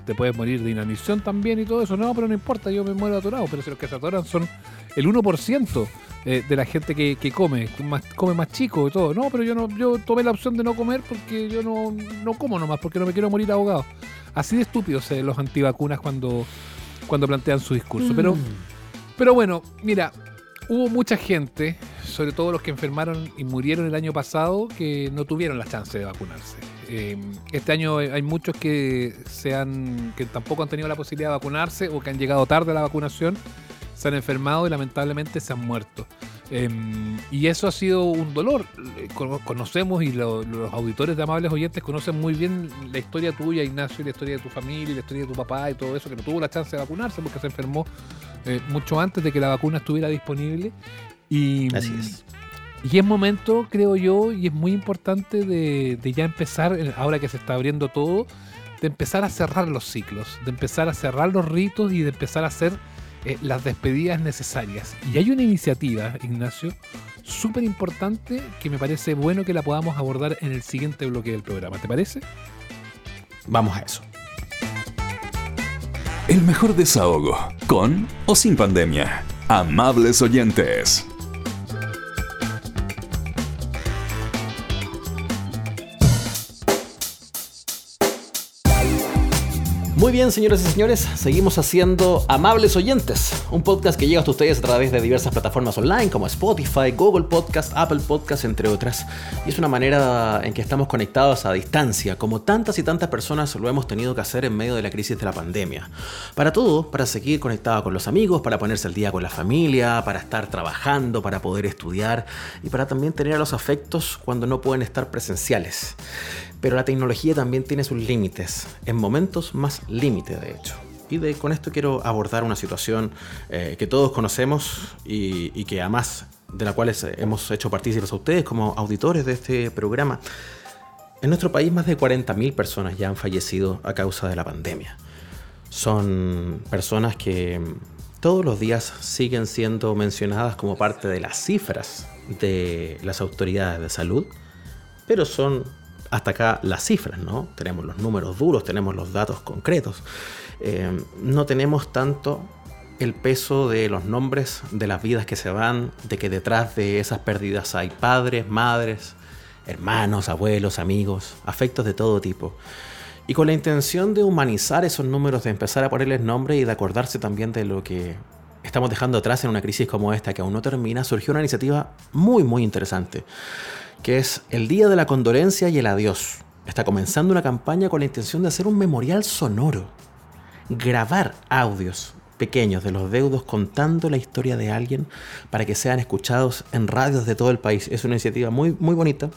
te puedes morir de inanición también y todo eso. No, pero no importa, yo me muero atorado. Pero si los que se atoran son el 1% eh, de la gente que, come, come más chico y todo. No, pero yo no yo tomé la opción de no comer porque yo no, no como nomás, porque no me quiero morir ahogado. Así de estúpidos eh, los antivacunas cuando, cuando plantean su discurso. Pero, mm. pero bueno, mira, hubo mucha gente, sobre todo los que enfermaron y murieron el año pasado, que no tuvieron la chance de vacunarse. Eh, este año hay muchos que, se han, que tampoco han tenido la posibilidad de vacunarse o que han llegado tarde a la vacunación se han enfermado y lamentablemente se han muerto. Em, y eso ha sido un dolor. Conocemos y los auditores de Amables Oyentes conocen muy bien la historia tuya, Ignacio, y la historia de tu familia, y la historia de tu papá y todo eso, que no tuvo la chance de vacunarse porque se enfermó eh, mucho antes de que la vacuna estuviera disponible. Y, Así es. Y es momento, creo yo, y es muy importante de, de ya empezar, ahora que se está abriendo todo, de empezar a cerrar los ciclos, de empezar a cerrar los ritos y de empezar a hacer eh, las despedidas necesarias. Y hay una iniciativa, Ignacio, súper importante que me parece bueno que la podamos abordar en el siguiente bloque del programa. ¿Te parece? Vamos a eso. El mejor desahogo, con o sin pandemia. Amables oyentes. Muy bien, señoras y señores, seguimos haciendo Amables Oyentes, un podcast que llega hasta ustedes a través de diversas plataformas online como Spotify, Google Podcast, Apple Podcast, entre otras. Y es una manera en que estamos conectados a distancia, como tantas y tantas personas lo hemos tenido que hacer en medio de la crisis de la pandemia. Para todo, para seguir conectado con los amigos, para ponerse al día con la familia, para estar trabajando, para poder estudiar y para también tener a los afectos cuando no pueden estar presenciales. Pero la tecnología también tiene sus límites, en momentos más límite de hecho. Y de, con esto quiero abordar una situación eh, que todos conocemos y, que además de la cual hemos hecho partícipes a ustedes como auditores de este programa. En nuestro país más de 40.000 personas ya han fallecido a causa de la pandemia. Son personas que todos los días siguen siendo mencionadas como parte de las cifras de las autoridades de salud, pero son hasta acá las cifras, ¿no? Tenemos los números duros, tenemos los datos concretos. Eh, no tenemos tanto el peso de los nombres de las vidas que se van, de que detrás de esas pérdidas hay padres, madres, hermanos, abuelos, amigos, afectos de todo tipo. Y con la intención de humanizar esos números, de empezar a ponerles nombre y de acordarse también de lo que estamos dejando atrás en una crisis como esta que aún no termina, surgió una iniciativa muy, muy interesante que es el Día de la Condolencia y el Adiós. Está comenzando una campaña con la intención de hacer un memorial sonoro, grabar audios pequeños de los deudos contando la historia de alguien para que sean escuchados en radios de todo el país. Es una iniciativa muy, muy bonita,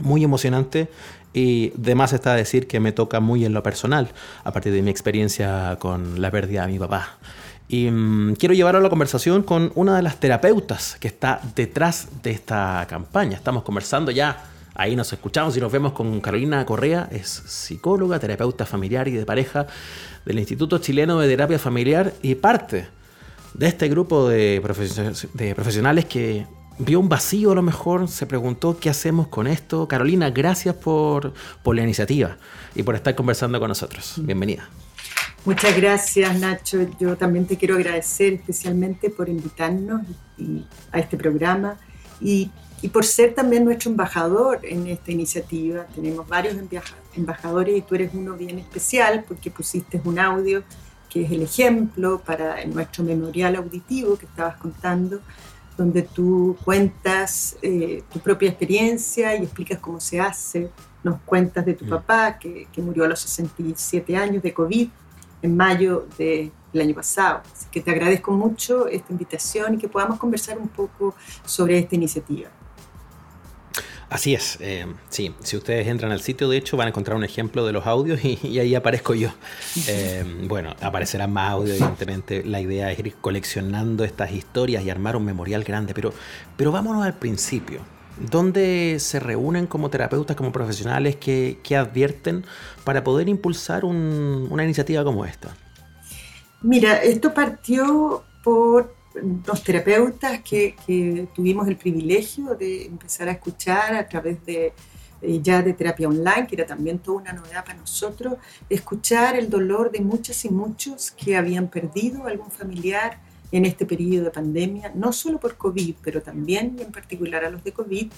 muy emocionante y de más está decir que me toca muy en lo personal, a partir de mi experiencia con la pérdida de mi papá. Y mm, quiero llevar a la conversación con una de las terapeutas que está detrás de esta campaña. Estamos conversando ya, ahí nos escuchamos y nos vemos con Carolina Correa, es psicóloga, terapeuta familiar y de pareja del Instituto Chileno de Terapia Familiar y parte de este grupo de, de profesionales que vio un vacío a lo mejor, se preguntó qué hacemos con esto. Carolina, gracias por, por la iniciativa y por estar conversando con nosotros. Bienvenida. Muchas gracias, Nacho. Yo también te quiero agradecer especialmente por invitarnos a este programa y, y, por ser también nuestro embajador en esta iniciativa. Tenemos varios embajadores y tú eres uno bien especial porque pusiste un audio que es el ejemplo para nuestro memorial auditivo que estabas contando donde tú cuentas eh, tu propia experiencia y explicas cómo se hace. Nos cuentas de tu papá, que, que, murió a los 67 años de COVID en mayo del año pasado. Así que te agradezco mucho esta invitación y que podamos conversar un poco sobre esta iniciativa. Así es, eh, sí, si ustedes entran al sitio, de hecho, van a encontrar un ejemplo de los audios y, ahí aparezco yo. Eh, bueno, aparecerán más audios, evidentemente. La idea es ir coleccionando estas historias y armar un memorial grande, pero, pero vámonos al principio. ¿Dónde se reúnen como terapeutas, como profesionales que, advierten para poder impulsar una iniciativa como esta? Mira, esto partió por los terapeutas que, tuvimos el privilegio de empezar a escuchar a través de eh, ya de terapia online, que era también toda una novedad para nosotros, escuchar el dolor de muchas y muchos que habían perdido algún familiar en este periodo de pandemia, no solo por COVID, pero también en particular a los de COVID,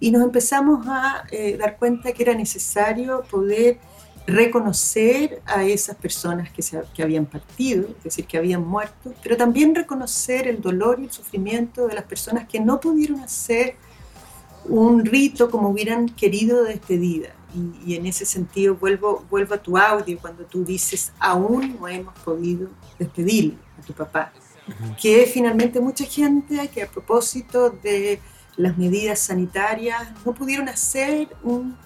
y nos empezamos a eh, dar cuenta que era necesario poder reconocer a esas personas que, se, que habían partido, es decir, que habían muerto, pero también reconocer el dolor y el sufrimiento de las personas que no pudieron hacer un rito como hubieran querido de despedida. Y, en ese sentido vuelvo, vuelvo a tu audio cuando tú dices, aún no hemos podido despedir a tu papá. Que finalmente mucha gente que a propósito de las medidas sanitarias no pudieron hacer un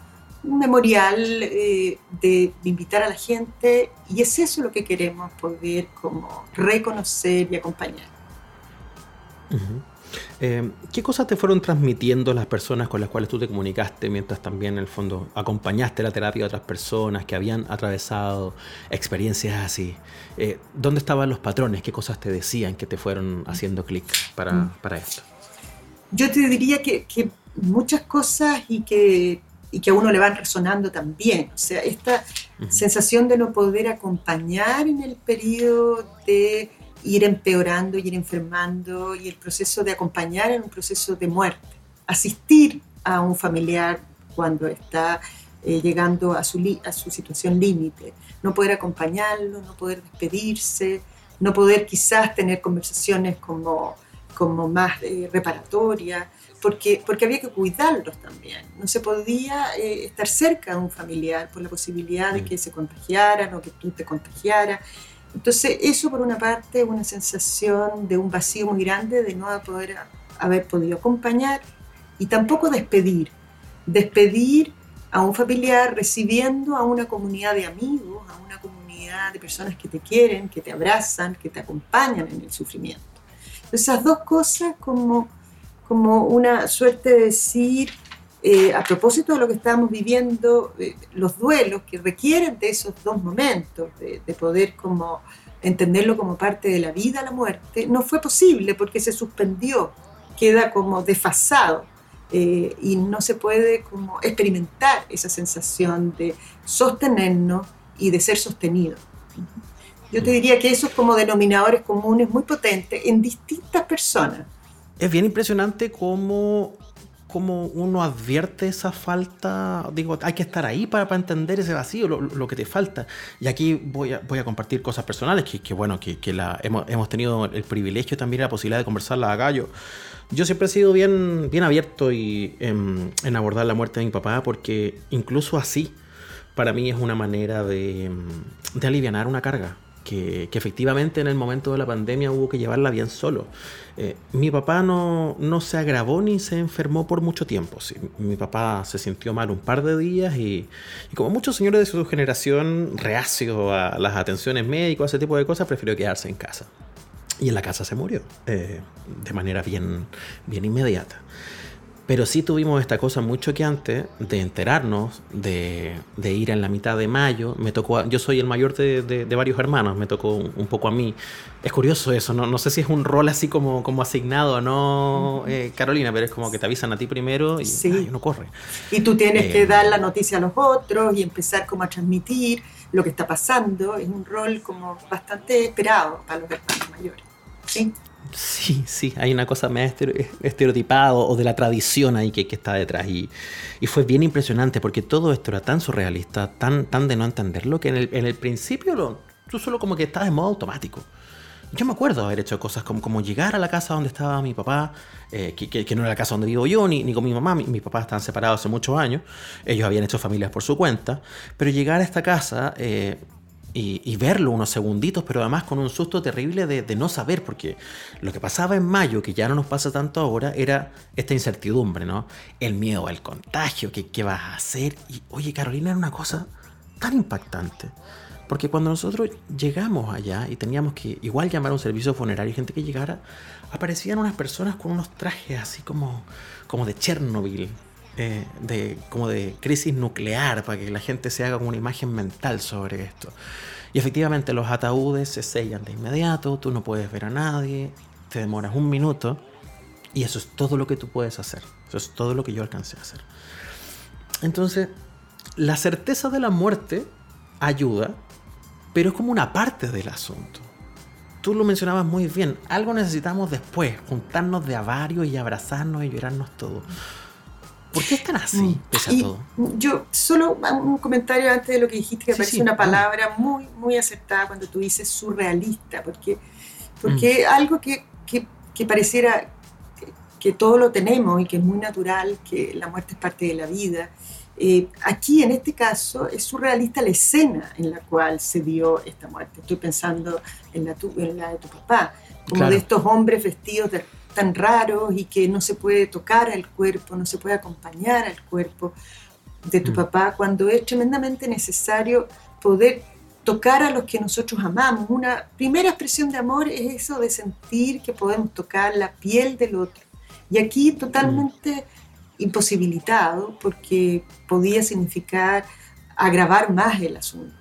un memorial eh, de, invitar a la gente y es eso lo que queremos poder como reconocer y acompañar. Eh, ¿Qué cosas te fueron transmitiendo las personas con las cuales tú te comunicaste mientras también en el fondo acompañaste la terapia a otras personas que habían atravesado experiencias así? Eh, ¿Dónde estaban los patrones? ¿Qué cosas te decían que te fueron haciendo clic para, mm. para, esto? Yo te diría que, que muchas cosas y que y que a uno le van resonando también. O sea, esta sensación de no poder acompañar en el periodo de ir empeorando, ir enfermando y el proceso de acompañar en un proceso de muerte. Asistir a un familiar cuando está eh, llegando a su, a su situación límite. No poder acompañarlo, no poder despedirse, no poder quizás tener conversaciones como, como más eh, reparatorias porque, porque había que cuidarlos también. No se podía eh, estar cerca de un familiar por la posibilidad de mm. que se contagiaran o que tú te contagiaras. Entonces, eso por una parte, una sensación de un vacío muy grande de no poder haber podido acompañar y tampoco despedir. Despedir a un familiar recibiendo a una comunidad de amigos, a una comunidad de personas que te quieren, que te abrazan, que te acompañan en el sufrimiento. Esas dos cosas como como una suerte de decir, eh, a propósito de lo que estamos viviendo, eh, los duelos que requieren de esos dos momentos, de, poder como entenderlo como parte de la vida, la muerte, no fue posible porque se suspendió, queda como desfasado eh, y no se puede como experimentar esa sensación de sostenernos y de ser sostenido. Yo te diría que esos como denominadores comunes muy potentes en distintas personas es bien impresionante cómo, cómo, uno advierte esa falta. Digo, hay que estar ahí para, para entender ese vacío, lo, que te falta. Y aquí voy a, voy a compartir cosas personales que, que bueno, que, que la, hemos, hemos, tenido el privilegio también la posibilidad de conversarla acá. Yo, yo siempre he sido bien, bien abierto y, en, en abordar la muerte de mi papá porque incluso así, para mí es una manera de, de aliviar una carga que, efectivamente en el momento de la pandemia hubo que llevarla bien solo. Eh, mi papá no, no, se agravó ni se enfermó por mucho tiempo. mi papá se sintió mal un par de días y, como muchos señores de su generación, reacio a las atenciones médicas, ese tipo de cosas, prefirió quedarse en casa. Y en la casa se murió, eh, de manera bien, bien inmediata. Pero sí tuvimos esta cosa muy choqueante de enterarnos, de, de, ir en la mitad de mayo. Me tocó, yo soy el mayor de, de, varios hermanos, me tocó un, poco a mí. Es curioso eso, no, no sé si es un rol así como, como asignado o no, eh, Carolina, pero es como que te avisan a ti primero y sí. uno corre. Y tú tienes que eh, dar la noticia a los otros y empezar como a transmitir lo que está pasando. Es un rol como bastante esperado para los hermanos mayores. ¿sí? Sí, sí, hay una cosa más estereotipada o de la tradición ahí que, está detrás. Y, y, fue bien impresionante porque todo esto era tan surrealista, tan, tan de no entenderlo, que en el, principio tú solo como que estabas en modo automático. Yo me acuerdo haber hecho cosas como, como llegar a la casa donde estaba mi papá, eh, que, no era la casa donde vivo yo, ni, con mi mamá. Mi, mis papás están separados hace muchos años. Ellos habían hecho familias por su cuenta. Pero llegar a esta casa, eh, y, verlo unos segunditos, pero además con un susto terrible de, no saber, porque lo que pasaba en mayo, que ya no nos pasa tanto ahora, era esta incertidumbre, ¿no? El miedo al contagio, qué vas a hacer. Y oye, Carolina, era una cosa tan impactante. Porque cuando nosotros llegamos allá y teníamos que igual llamar a un servicio funerario, gente que llegara, aparecían unas personas con unos trajes así como, como de Chernobyl, eh, de, como de crisis nuclear para que la gente se haga una imagen mental sobre esto. Y efectivamente los ataúdes se sellan de inmediato, tú no puedes ver a nadie, te demoras un minuto y eso es todo lo que tú puedes hacer. Eso es todo lo que yo alcancé a hacer. Entonces, la certeza de la muerte ayuda, pero es como una parte del asunto. Tú lo mencionabas muy bien, algo necesitamos después, juntarnos de a varios y abrazarnos y llorarnos todos. ¿Por qué están así, mm. pese a todo? Yo, solo un comentario antes de lo que dijiste, que parece una palabra muy, muy acertada cuando tú dices surrealista, porque, porque mm. algo que, que, que pareciera que, todo lo tenemos y que es muy natural, que la muerte es parte de la vida. Eh, aquí, en este caso, es surrealista la escena en la cual se dio esta muerte. Estoy pensando en la, en la de tu papá, como de estos hombres vestidos de tan raros y que no se puede tocar al cuerpo, no se puede acompañar al cuerpo de tu mm. papá, cuando es tremendamente necesario poder tocar a los que nosotros amamos. Una primera expresión de amor es eso de sentir que podemos tocar la piel del otro. Y aquí totalmente mm. imposibilitado porque podía significar agravar más el asunto.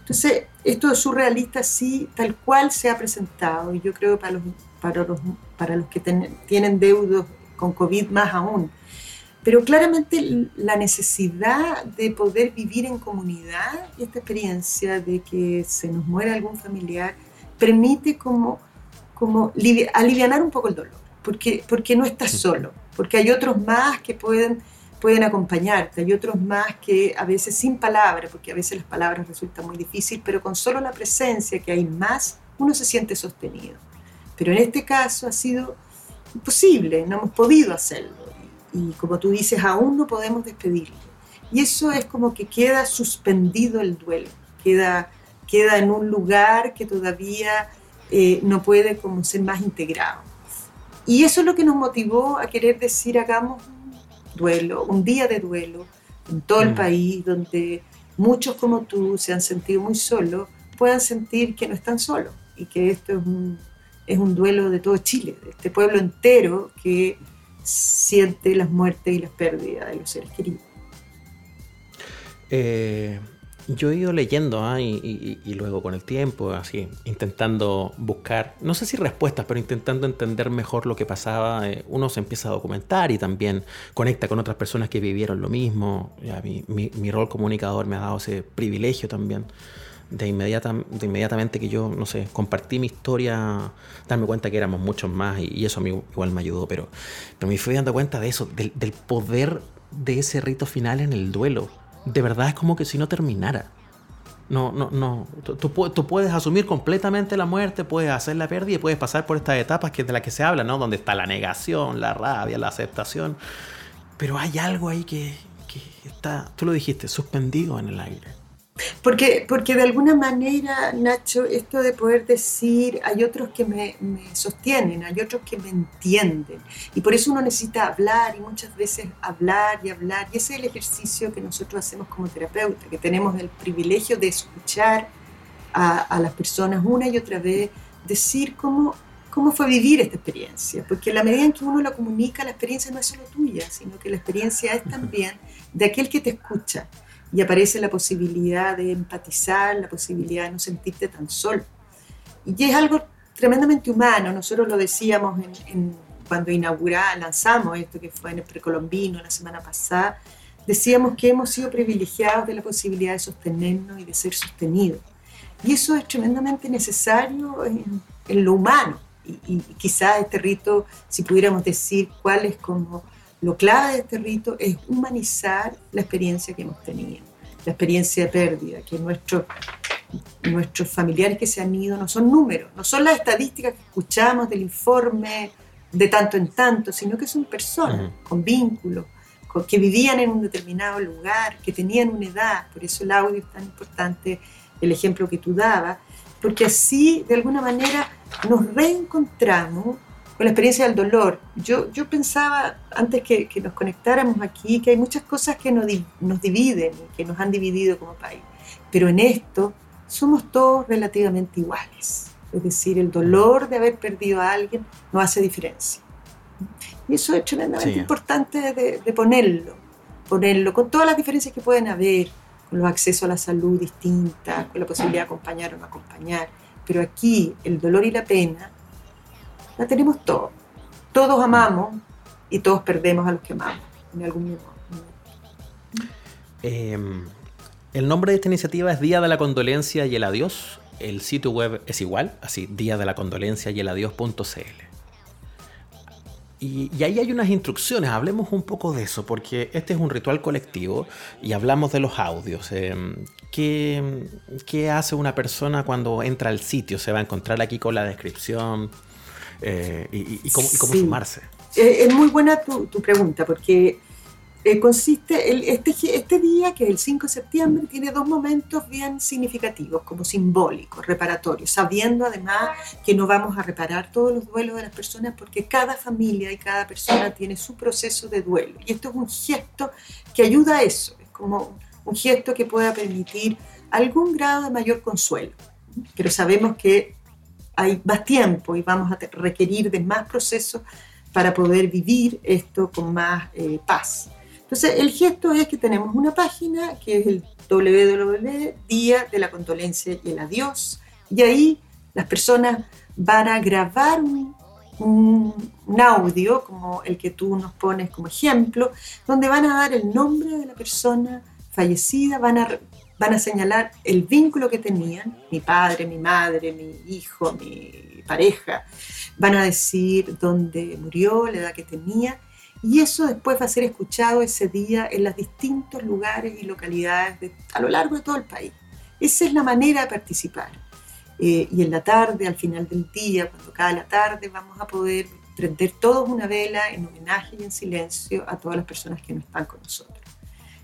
Entonces, esto es surrealista sí, tal cual se ha presentado, y yo creo para los para los, para los que tienen deudos con COVID más aún. Pero claramente la necesidad de poder vivir en comunidad y esta experiencia de que se nos muera algún familiar permite como, como aliviar un poco el dolor, porque, porque no estás solo, porque hay otros más que pueden, pueden acompañarte, hay otros más que a veces sin palabras, porque a veces las palabras resultan muy difíciles, pero con solo la presencia que hay más, uno se siente sostenido. Pero en este caso ha sido imposible, no hemos podido hacerlo. Y, como tú dices, aún no podemos despedirlo. Y eso es como que queda suspendido el duelo, queda, queda en un lugar que todavía eh, no puede como ser más integrado. Y eso es lo que nos motivó a querer decir, hagamos un duelo, un día de duelo en todo el mm. país, donde muchos como tú se han sentido muy solos, puedan sentir que no están solos y que esto es un, es un duelo de todo Chile, de este pueblo entero que siente las muertes y las pérdidas de los seres queridos. Eh, yo he ido leyendo ¿ah? y, luego con el tiempo, así, intentando buscar, no sé si respuestas, pero intentando entender mejor lo que pasaba, eh, uno se empieza a documentar y también conecta con otras personas que vivieron lo mismo. mi, mi, rol comunicador me ha dado ese privilegio también de, inmediata, de inmediatamente que yo, no sé, compartí mi historia, darme cuenta que éramos muchos más y, eso a mí igual me ayudó, pero, pero me fui dando cuenta de eso, del, poder de ese rito final en el duelo. De verdad es como que si no terminara. No, no, no. Tú, tú, puedes asumir completamente la muerte, puedes hacer la pérdida y puedes pasar por estas etapas que de las que se habla, ¿no? Donde está la negación, la rabia, la aceptación. Pero hay algo ahí que, que está, tú lo dijiste, suspendido en el aire. Porque, porque de alguna manera, Nacho, esto de poder decir, hay otros que me, sostienen, hay otros que me entienden. Y por eso uno necesita hablar y muchas veces hablar y hablar. Y ese es el ejercicio que nosotros hacemos como terapeuta, que tenemos el privilegio de escuchar a, las personas una y otra vez, decir cómo, cómo fue vivir esta experiencia, porque en la medida en que uno la comunica, la experiencia no es solo tuya, sino que la experiencia es también de aquel que te escucha y aparece la posibilidad de empatizar, la posibilidad de no sentirte tan solo. Y es algo tremendamente humano, nosotros lo decíamos cuando inauguramos, lanzamos esto que fue en el precolombino la semana pasada, decíamos que hemos sido privilegiados de la posibilidad de sostenernos y de ser sostenidos. Y eso es tremendamente necesario en, en lo humano. Y, y, quizás este rito, si pudiéramos decir cuál es como lo clave de este rito, es humanizar la experiencia que hemos tenido, la experiencia de pérdida, que nuestros nuestros familiares que se han ido no son números, no son las estadísticas que escuchamos del informe de tanto en tanto, sino que son personas con vínculos, que vivían en un determinado lugar, que tenían una edad, por eso el audio es tan importante, el ejemplo que tú dabas, porque así de alguna manera nos reencontramos con la experiencia del dolor. Yo, yo pensaba, antes que, nos conectáramos aquí, que hay muchas cosas que nos, nos dividen, que nos han dividido como país, pero en esto somos todos relativamente iguales. Es decir, el dolor de haber perdido a alguien no hace diferencia. Y eso es tremendamente importante de, ponerlo, ponerlo con todas las diferencias que pueden haber, con los accesos a la salud distintas, con la posibilidad de acompañar o no acompañar. Pero aquí el dolor y la pena la tenemos todos. Todos amamos y todos perdemos a los que amamos en algún momento. Em, el nombre de esta iniciativa es Día de la Condolencia y el Adiós. El sitio web es igual, así, día de la condolencia y el adiós.cl. Y, ahí hay unas instrucciones, hablemos un poco de eso, porque este es un ritual colectivo y hablamos de los audios. Em, ¿qué, hace una persona cuando entra al sitio? Se va a encontrar aquí con la descripción eh, y, cómo, sumarse. Eh, es muy buena tu, tu pregunta, porque eh, consiste, el, este, este día, que es el 5 de septiembre, tiene dos momentos bien significativos, como simbólicos, reparatorios, sabiendo además que no vamos a reparar todos los duelos de las personas porque cada familia y cada persona tiene su proceso de duelo. Y esto es un gesto que ayuda a eso, es como un gesto que pueda permitir algún grado de mayor consuelo. Pero sabemos que hay más tiempo y vamos a requerir de más procesos para poder vivir esto con más eh, paz. Entonces, el gesto es que tenemos una página que es el www, Día de la Condolencia y el Adiós, y ahí las personas van a grabar un, audio, como el que tú nos pones como ejemplo, donde van a dar el nombre de la persona fallecida, van a, van a señalar el vínculo que tenían, mi padre, mi madre, mi hijo, mi pareja, van a decir dónde murió, la edad que tenía, y eso después va a ser escuchado ese día en los distintos lugares y localidades a lo largo de todo el país. Esa es la manera de participar. Eh, y en la tarde, al final del día, cuando cada la tarde, vamos a poder prender todos una vela en homenaje y en silencio a todas las personas que no están con nosotros.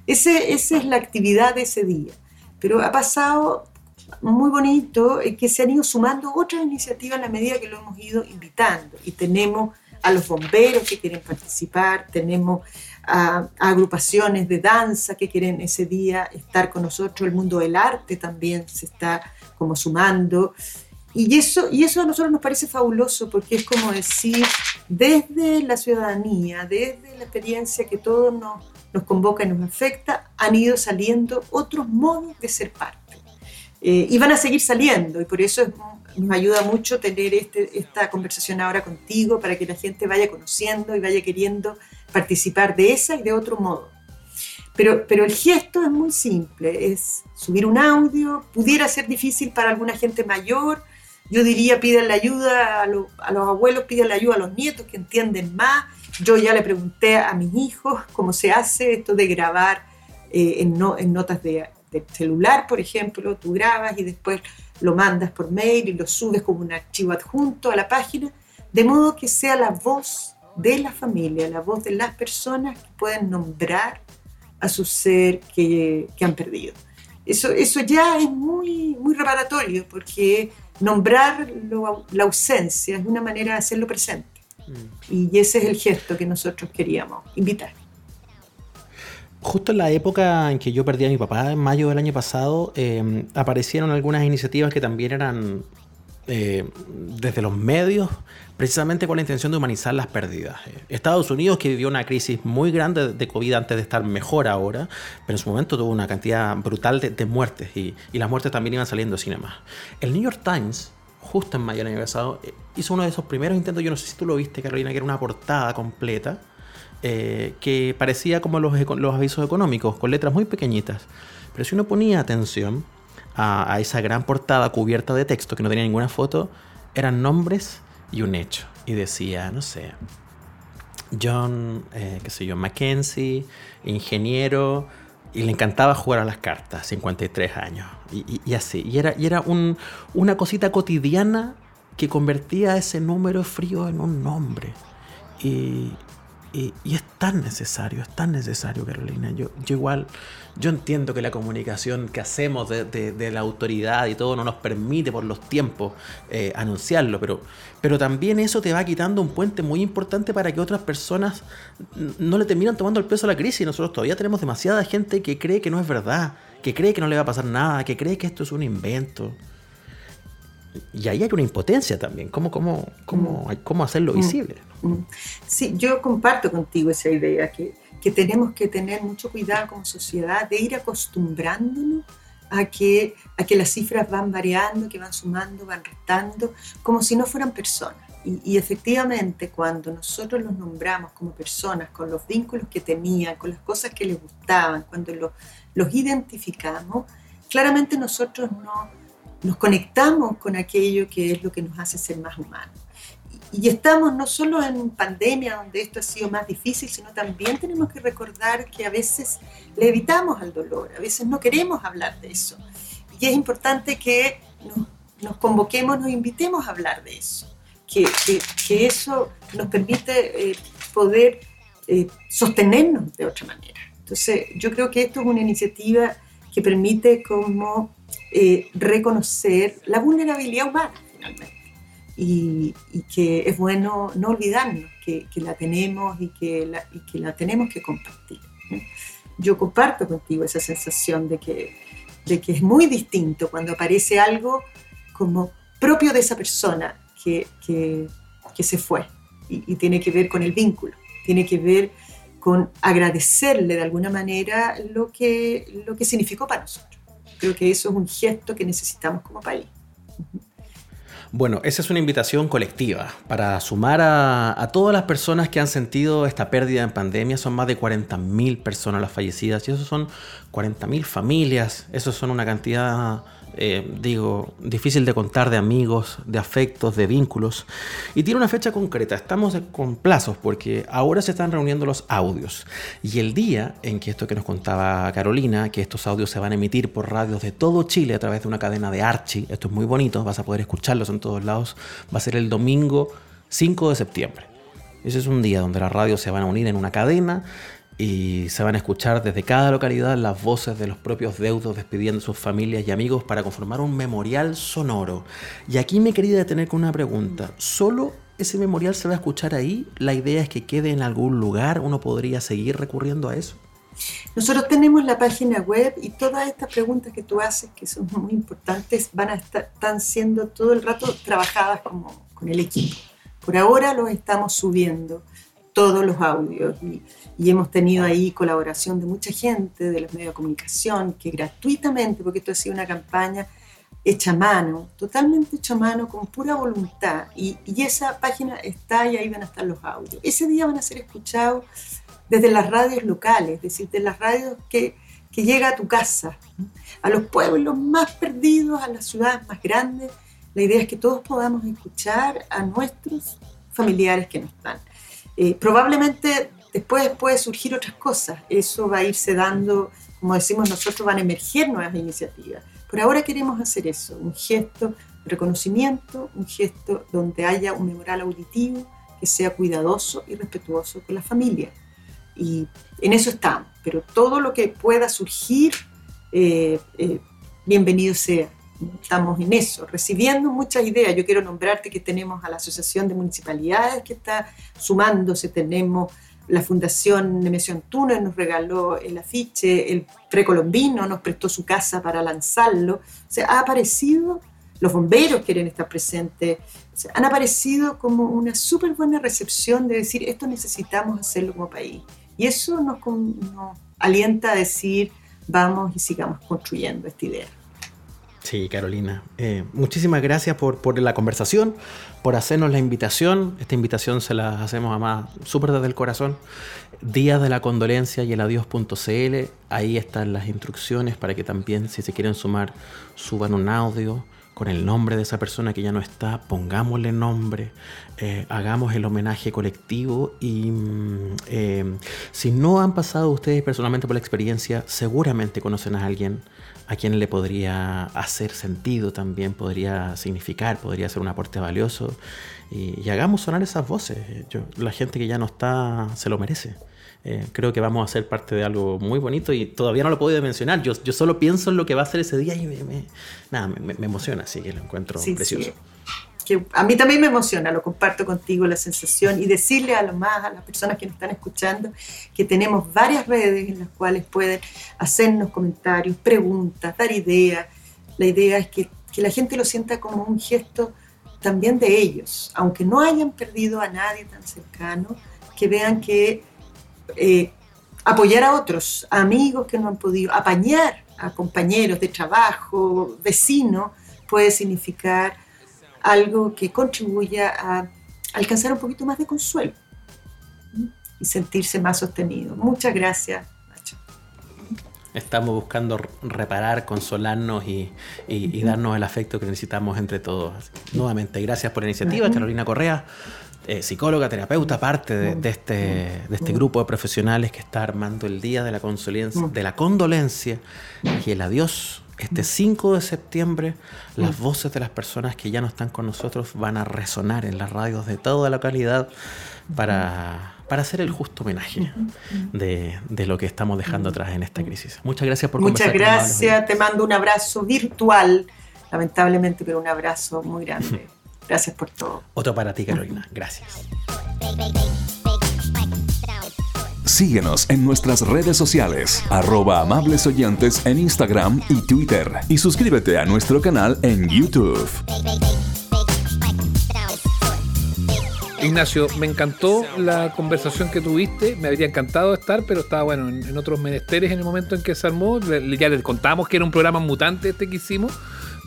Ese, esa es la actividad de ese día. Pero ha pasado muy bonito eh, que se han ido sumando otras iniciativas a la medida que lo hemos ido invitando y tenemos a los bomberos que quieren participar, tenemos a, agrupaciones de danza que quieren ese día estar con nosotros, el mundo del arte también se está como sumando. Y eso, y eso a nosotros nos parece fabuloso porque es como decir, desde la ciudadanía, desde la experiencia que todo nos, nos convoca y nos afecta, han ido saliendo otros modos de ser parte. Eh, y van a seguir saliendo, y por eso es nos ayuda mucho tener este, esta conversación ahora contigo para que la gente vaya conociendo y vaya queriendo participar de esa y de otro modo. Pero, pero el gesto es muy simple, es subir un audio, pudiera ser difícil para alguna gente mayor, yo diría piden la ayuda a, los abuelos, piden la ayuda a los nietos que entienden más, yo ya le pregunté a mis hijos cómo se hace esto de grabar eh, en, en notas de, de celular, por ejemplo, tú grabas y después lo mandas por mail y lo subes como un archivo adjunto a la página, de modo que sea la voz de la familia, la voz de las personas que pueden nombrar a su ser que, que han perdido. Eso, eso ya es muy, muy reparatorio, porque nombrar la ausencia es una manera de hacerlo presente. Mm. Y ese es el gesto que nosotros queríamos invitar. Justo en la época en que yo perdí a mi papá, en mayo del año pasado, em, aparecieron algunas iniciativas que también eran eh, desde los medios precisamente con la intención de humanizar las pérdidas. Estados Unidos, que vivió una crisis muy grande de COVID antes de estar mejor ahora, pero en su momento tuvo una cantidad brutal de, muertes y, las muertes también iban saliendo sin más. El New York Times, justo en mayo del año pasado, eh, hizo uno de esos primeros intentos, yo no sé si tú lo viste, Carolina, que era una portada completa. Eh, que parecía como los avisos económicos, con letras muy pequeñitas. Pero si uno ponía atención a, esa gran portada cubierta de texto que no tenía ninguna foto, eran nombres y un hecho. Y decía, no sé, John, eh, qué sé yo, Mackenzie, ingeniero, y le encantaba jugar a las cartas, 53 años, y, así. Y era, y era un, una cosita cotidiana que convertía ese número frío en un nombre. Y, y, es tan necesario, es tan necesario, Carolina. Yo, yo igual, yo entiendo que la comunicación que hacemos de, la autoridad y todo no nos permite por los tiempos eh, anunciarlo, pero, pero también eso te va quitando un puente muy importante para que otras personas no le terminan tomando el peso a la crisis. Nosotros todavía tenemos demasiada gente que cree que no es verdad, que cree que no le va a pasar nada, que cree que esto es un invento. Y ahí hay una impotencia también. ¿Cómo, cómo, cómo, mm. cómo hacerlo mm. visible? Mm. Sí, yo comparto contigo esa idea, que, que tenemos que tener mucho cuidado como sociedad de ir acostumbrándonos a que, a que las cifras van variando, que van sumando, van restando, como si no fueran personas. Y, y, efectivamente, cuando nosotros los nombramos como personas, con los vínculos que tenían, con las cosas que les gustaban, cuando los, los identificamos, claramente nosotros no, nos conectamos con aquello que es lo que nos hace ser más humanos. Y estamos no solo en pandemia, donde esto ha sido más difícil, sino también tenemos que recordar que a veces le evitamos al dolor, a veces no queremos hablar de eso. Y es importante que nos, convoquemos, nos invitemos a hablar de eso, que, que, eso nos permite eh, poder eh, sostenernos de otra manera. Entonces, yo creo que esto es una iniciativa que permite como eh, reconocer la vulnerabilidad humana, finalmente. Y, que es bueno no olvidarnos que, la tenemos y que la, tenemos que compartir. Yo comparto contigo esa sensación de que, de que es muy distinto cuando aparece algo como propio de esa persona que, que, que se fue y, y, tiene que ver con el vínculo, tiene que ver con agradecerle de alguna manera lo que, lo que significó para nosotros. Creo que eso es un gesto que necesitamos como país. Bueno, esa es una invitación colectiva para sumar a, todas las personas que han sentido esta pérdida en pandemia. Son más de 40.000 personas las fallecidas y eso son 40.000 familias. Eso son una cantidad eh, digo, difícil de contar de amigos, de afectos, de vínculos. Y tiene una fecha concreta. Estamos con plazos porque ahora se están reuniendo los audios. Y el día en que esto que nos contaba Carolina, que estos audios se van a emitir por radios de todo Chile a través de una cadena de Archie, esto es muy bonito, vas a poder escucharlos en todos lados, va a ser el domingo 5 de septiembre. Ese es un día donde las radios se van a unir en una cadena y se van a escuchar desde cada localidad las voces de los propios deudos despidiendo sus familias y amigos para conformar un memorial sonoro. Y aquí me quería detener con una pregunta. ¿Solo ese memorial se va a escuchar ahí? ¿La idea es que quede en algún lugar? ¿Uno podría seguir recurriendo a eso? Nosotros tenemos la página web y todas estas preguntas que tú haces, que son muy importantes, van a estar están siendo todo el rato trabajadas como, con el equipo. Por ahora los estamos subiendo, todos los audios. Y hemos tenido ahí colaboración de mucha gente, de los medios de comunicación, que gratuitamente, porque esto ha sido una campaña hecha a mano, totalmente hecha a mano, con pura voluntad. Y, y, esa página está y ahí van a estar los audios. Ese día van a ser escuchados desde las radios locales, es decir, de las radios que, que llega a tu casa, a los pueblos más perdidos, a las ciudades más grandes. La idea es que todos podamos escuchar a nuestros familiares que no están. Eh, probablemente Después puede surgir otras cosas. Eso va a irse dando, como decimos nosotros, van a emerger nuevas iniciativas. Por ahora queremos hacer eso, un gesto de reconocimiento, un gesto donde haya un memorial auditivo que sea cuidadoso y respetuoso con la familia. Y en eso estamos, pero todo lo que pueda surgir, eh, eh, bienvenido sea. Estamos en eso, recibiendo muchas ideas. Yo quiero nombrarte que tenemos a la Asociación de Municipalidades que está sumándose, tenemos la Fundación Nemesio Antunes nos regaló el afiche, el precolombino nos prestó su casa para lanzarlo. O sea, ha aparecido los bomberos quieren estar presentes. han aparecido como una súper buena recepción de decir, esto necesitamos hacerlo como país. Y eso nos, alienta a decir, vamos y sigamos construyendo esta idea. Sí, Carolina. Eh, muchísimas gracias por, la conversación, por hacernos la invitación. Esta invitación se la hacemos a más súper desde el corazón. Día de la Condolencia y el adiós.cl. Ahí están las instrucciones para que también, si se quieren sumar, suban un audio con el nombre de esa persona que ya no está, pongámosle nombre, eh, hagamos el homenaje colectivo y mm, eh, si no han pasado ustedes personalmente por la experiencia, seguramente conocen a alguien a quien le podría hacer sentido también, podría significar, podría ser un aporte valioso. Y, hagamos sonar esas voces. la gente que ya no está se lo merece. Eh, creo que vamos a ser parte de algo muy bonito y todavía no lo puedo mencionar. Yo, yo solo pienso en lo que va a ser ese día y me, nada, me, emociona, así que lo encuentro precioso que a mí también me emociona, lo comparto contigo, la sensación, y decirle a lo más, a las personas que nos están escuchando, que tenemos varias redes en las cuales pueden hacernos comentarios, preguntas, dar ideas. La idea es que, que la gente lo sienta como un gesto también de ellos, aunque no hayan perdido a nadie tan cercano, que vean que eh, apoyar a otros, a amigos que no han podido, apañar a compañeros de trabajo, vecinos, puede significar algo que contribuya a alcanzar un poquito más de consuelo y sentirse más sostenido. Muchas gracias, Nacho. Estamos buscando reparar, consolarnos y, darnos el afecto que necesitamos entre todos. Nuevamente, gracias por la iniciativa, Carolina Correa. Eh, psicóloga, terapeuta, parte de, este, de este grupo de profesionales que está armando el Día de la, de la Condolencia y el Adiós este 5 de septiembre, las voces de las personas que ya no están con nosotros van a resonar en las radios de toda la localidad para, para hacer el justo homenaje de, de, lo que estamos dejando atrás en esta crisis. Muchas gracias por Muchas gracias, te mando un abrazo virtual, lamentablemente, pero un abrazo muy grande. Gracias por todo. Otro para ti, Carolina. Gracias. Síguenos en nuestras redes sociales, arroba amables oyentes en Instagram y Twitter. Y suscríbete a nuestro canal en YouTube. Ignacio, me encantó la conversación que tuviste, me habría encantado estar, pero estaba bueno en, otros menesteres en el momento en que se armó. Ya les contamos que era un programa mutante este que hicimos,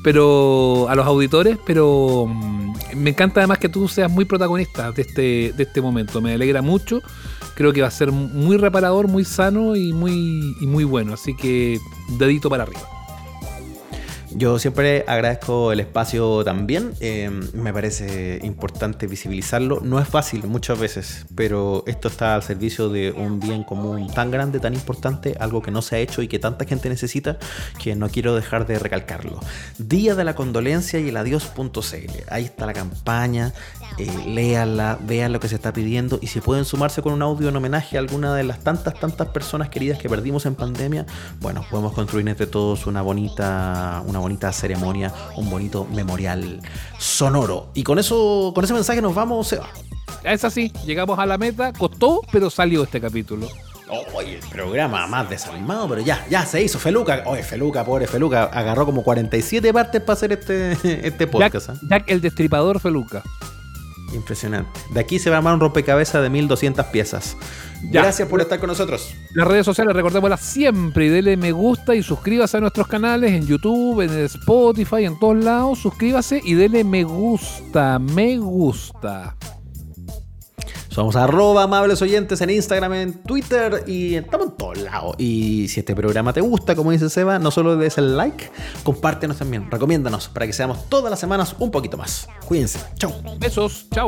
pero a los auditores, pero mm, me encanta además que tú seas muy protagonista de este, de este momento. Me alegra mucho creo que va a ser muy reparador, muy sano y muy, y muy bueno. Así que dedito para arriba. Yo siempre agradezco el espacio también, eh, me parece importante visibilizarlo. No es fácil muchas veces, pero esto está al servicio de un bien común tan grande, tan importante, algo que no se ha hecho y que tanta gente necesita, que no quiero dejar de recalcarlo. Día de la Condolencia y el Adiós.cl. Ahí está la campaña, eh, léanla, vean lo que se está pidiendo y si pueden sumarse con un audio en homenaje a alguna de las tantas, tantas personas queridas que perdimos en pandemia, bueno, podemos construir entre todos una bonita, una bonita ceremonia, un bonito memorial sonoro. Y con eso, con ese mensaje nos vamos, Seba. Es así, llegamos a la meta, costó, pero salió este capítulo. Oye, el programa más desanimado, pero ya, ya se hizo. Feluca, oye, Feluca, pobre Feluca, agarró como 47 partes para hacer este, este podcast. Jack, ¿eh? Jack el destripador Feluca. Impresionante. De aquí se va a armar un rompecabezas de 1200 piezas. Gracias por estar con nosotros. Las redes sociales, recordémoslas siempre. Y dele me gusta y suscríbase a nuestros canales en YouTube, en Spotify, en todos lados. Suscríbase y dele me gusta. Me gusta. Somos arroba amables oyentes en Instagram, en Twitter y estamos en todos lados. Y si este programa te gusta, como dice Seba, no solo des el like, compártenos también, recomiéndanos para que seamos todas las semanas un poquito más. Cuídense. Chau. Besos. Chau.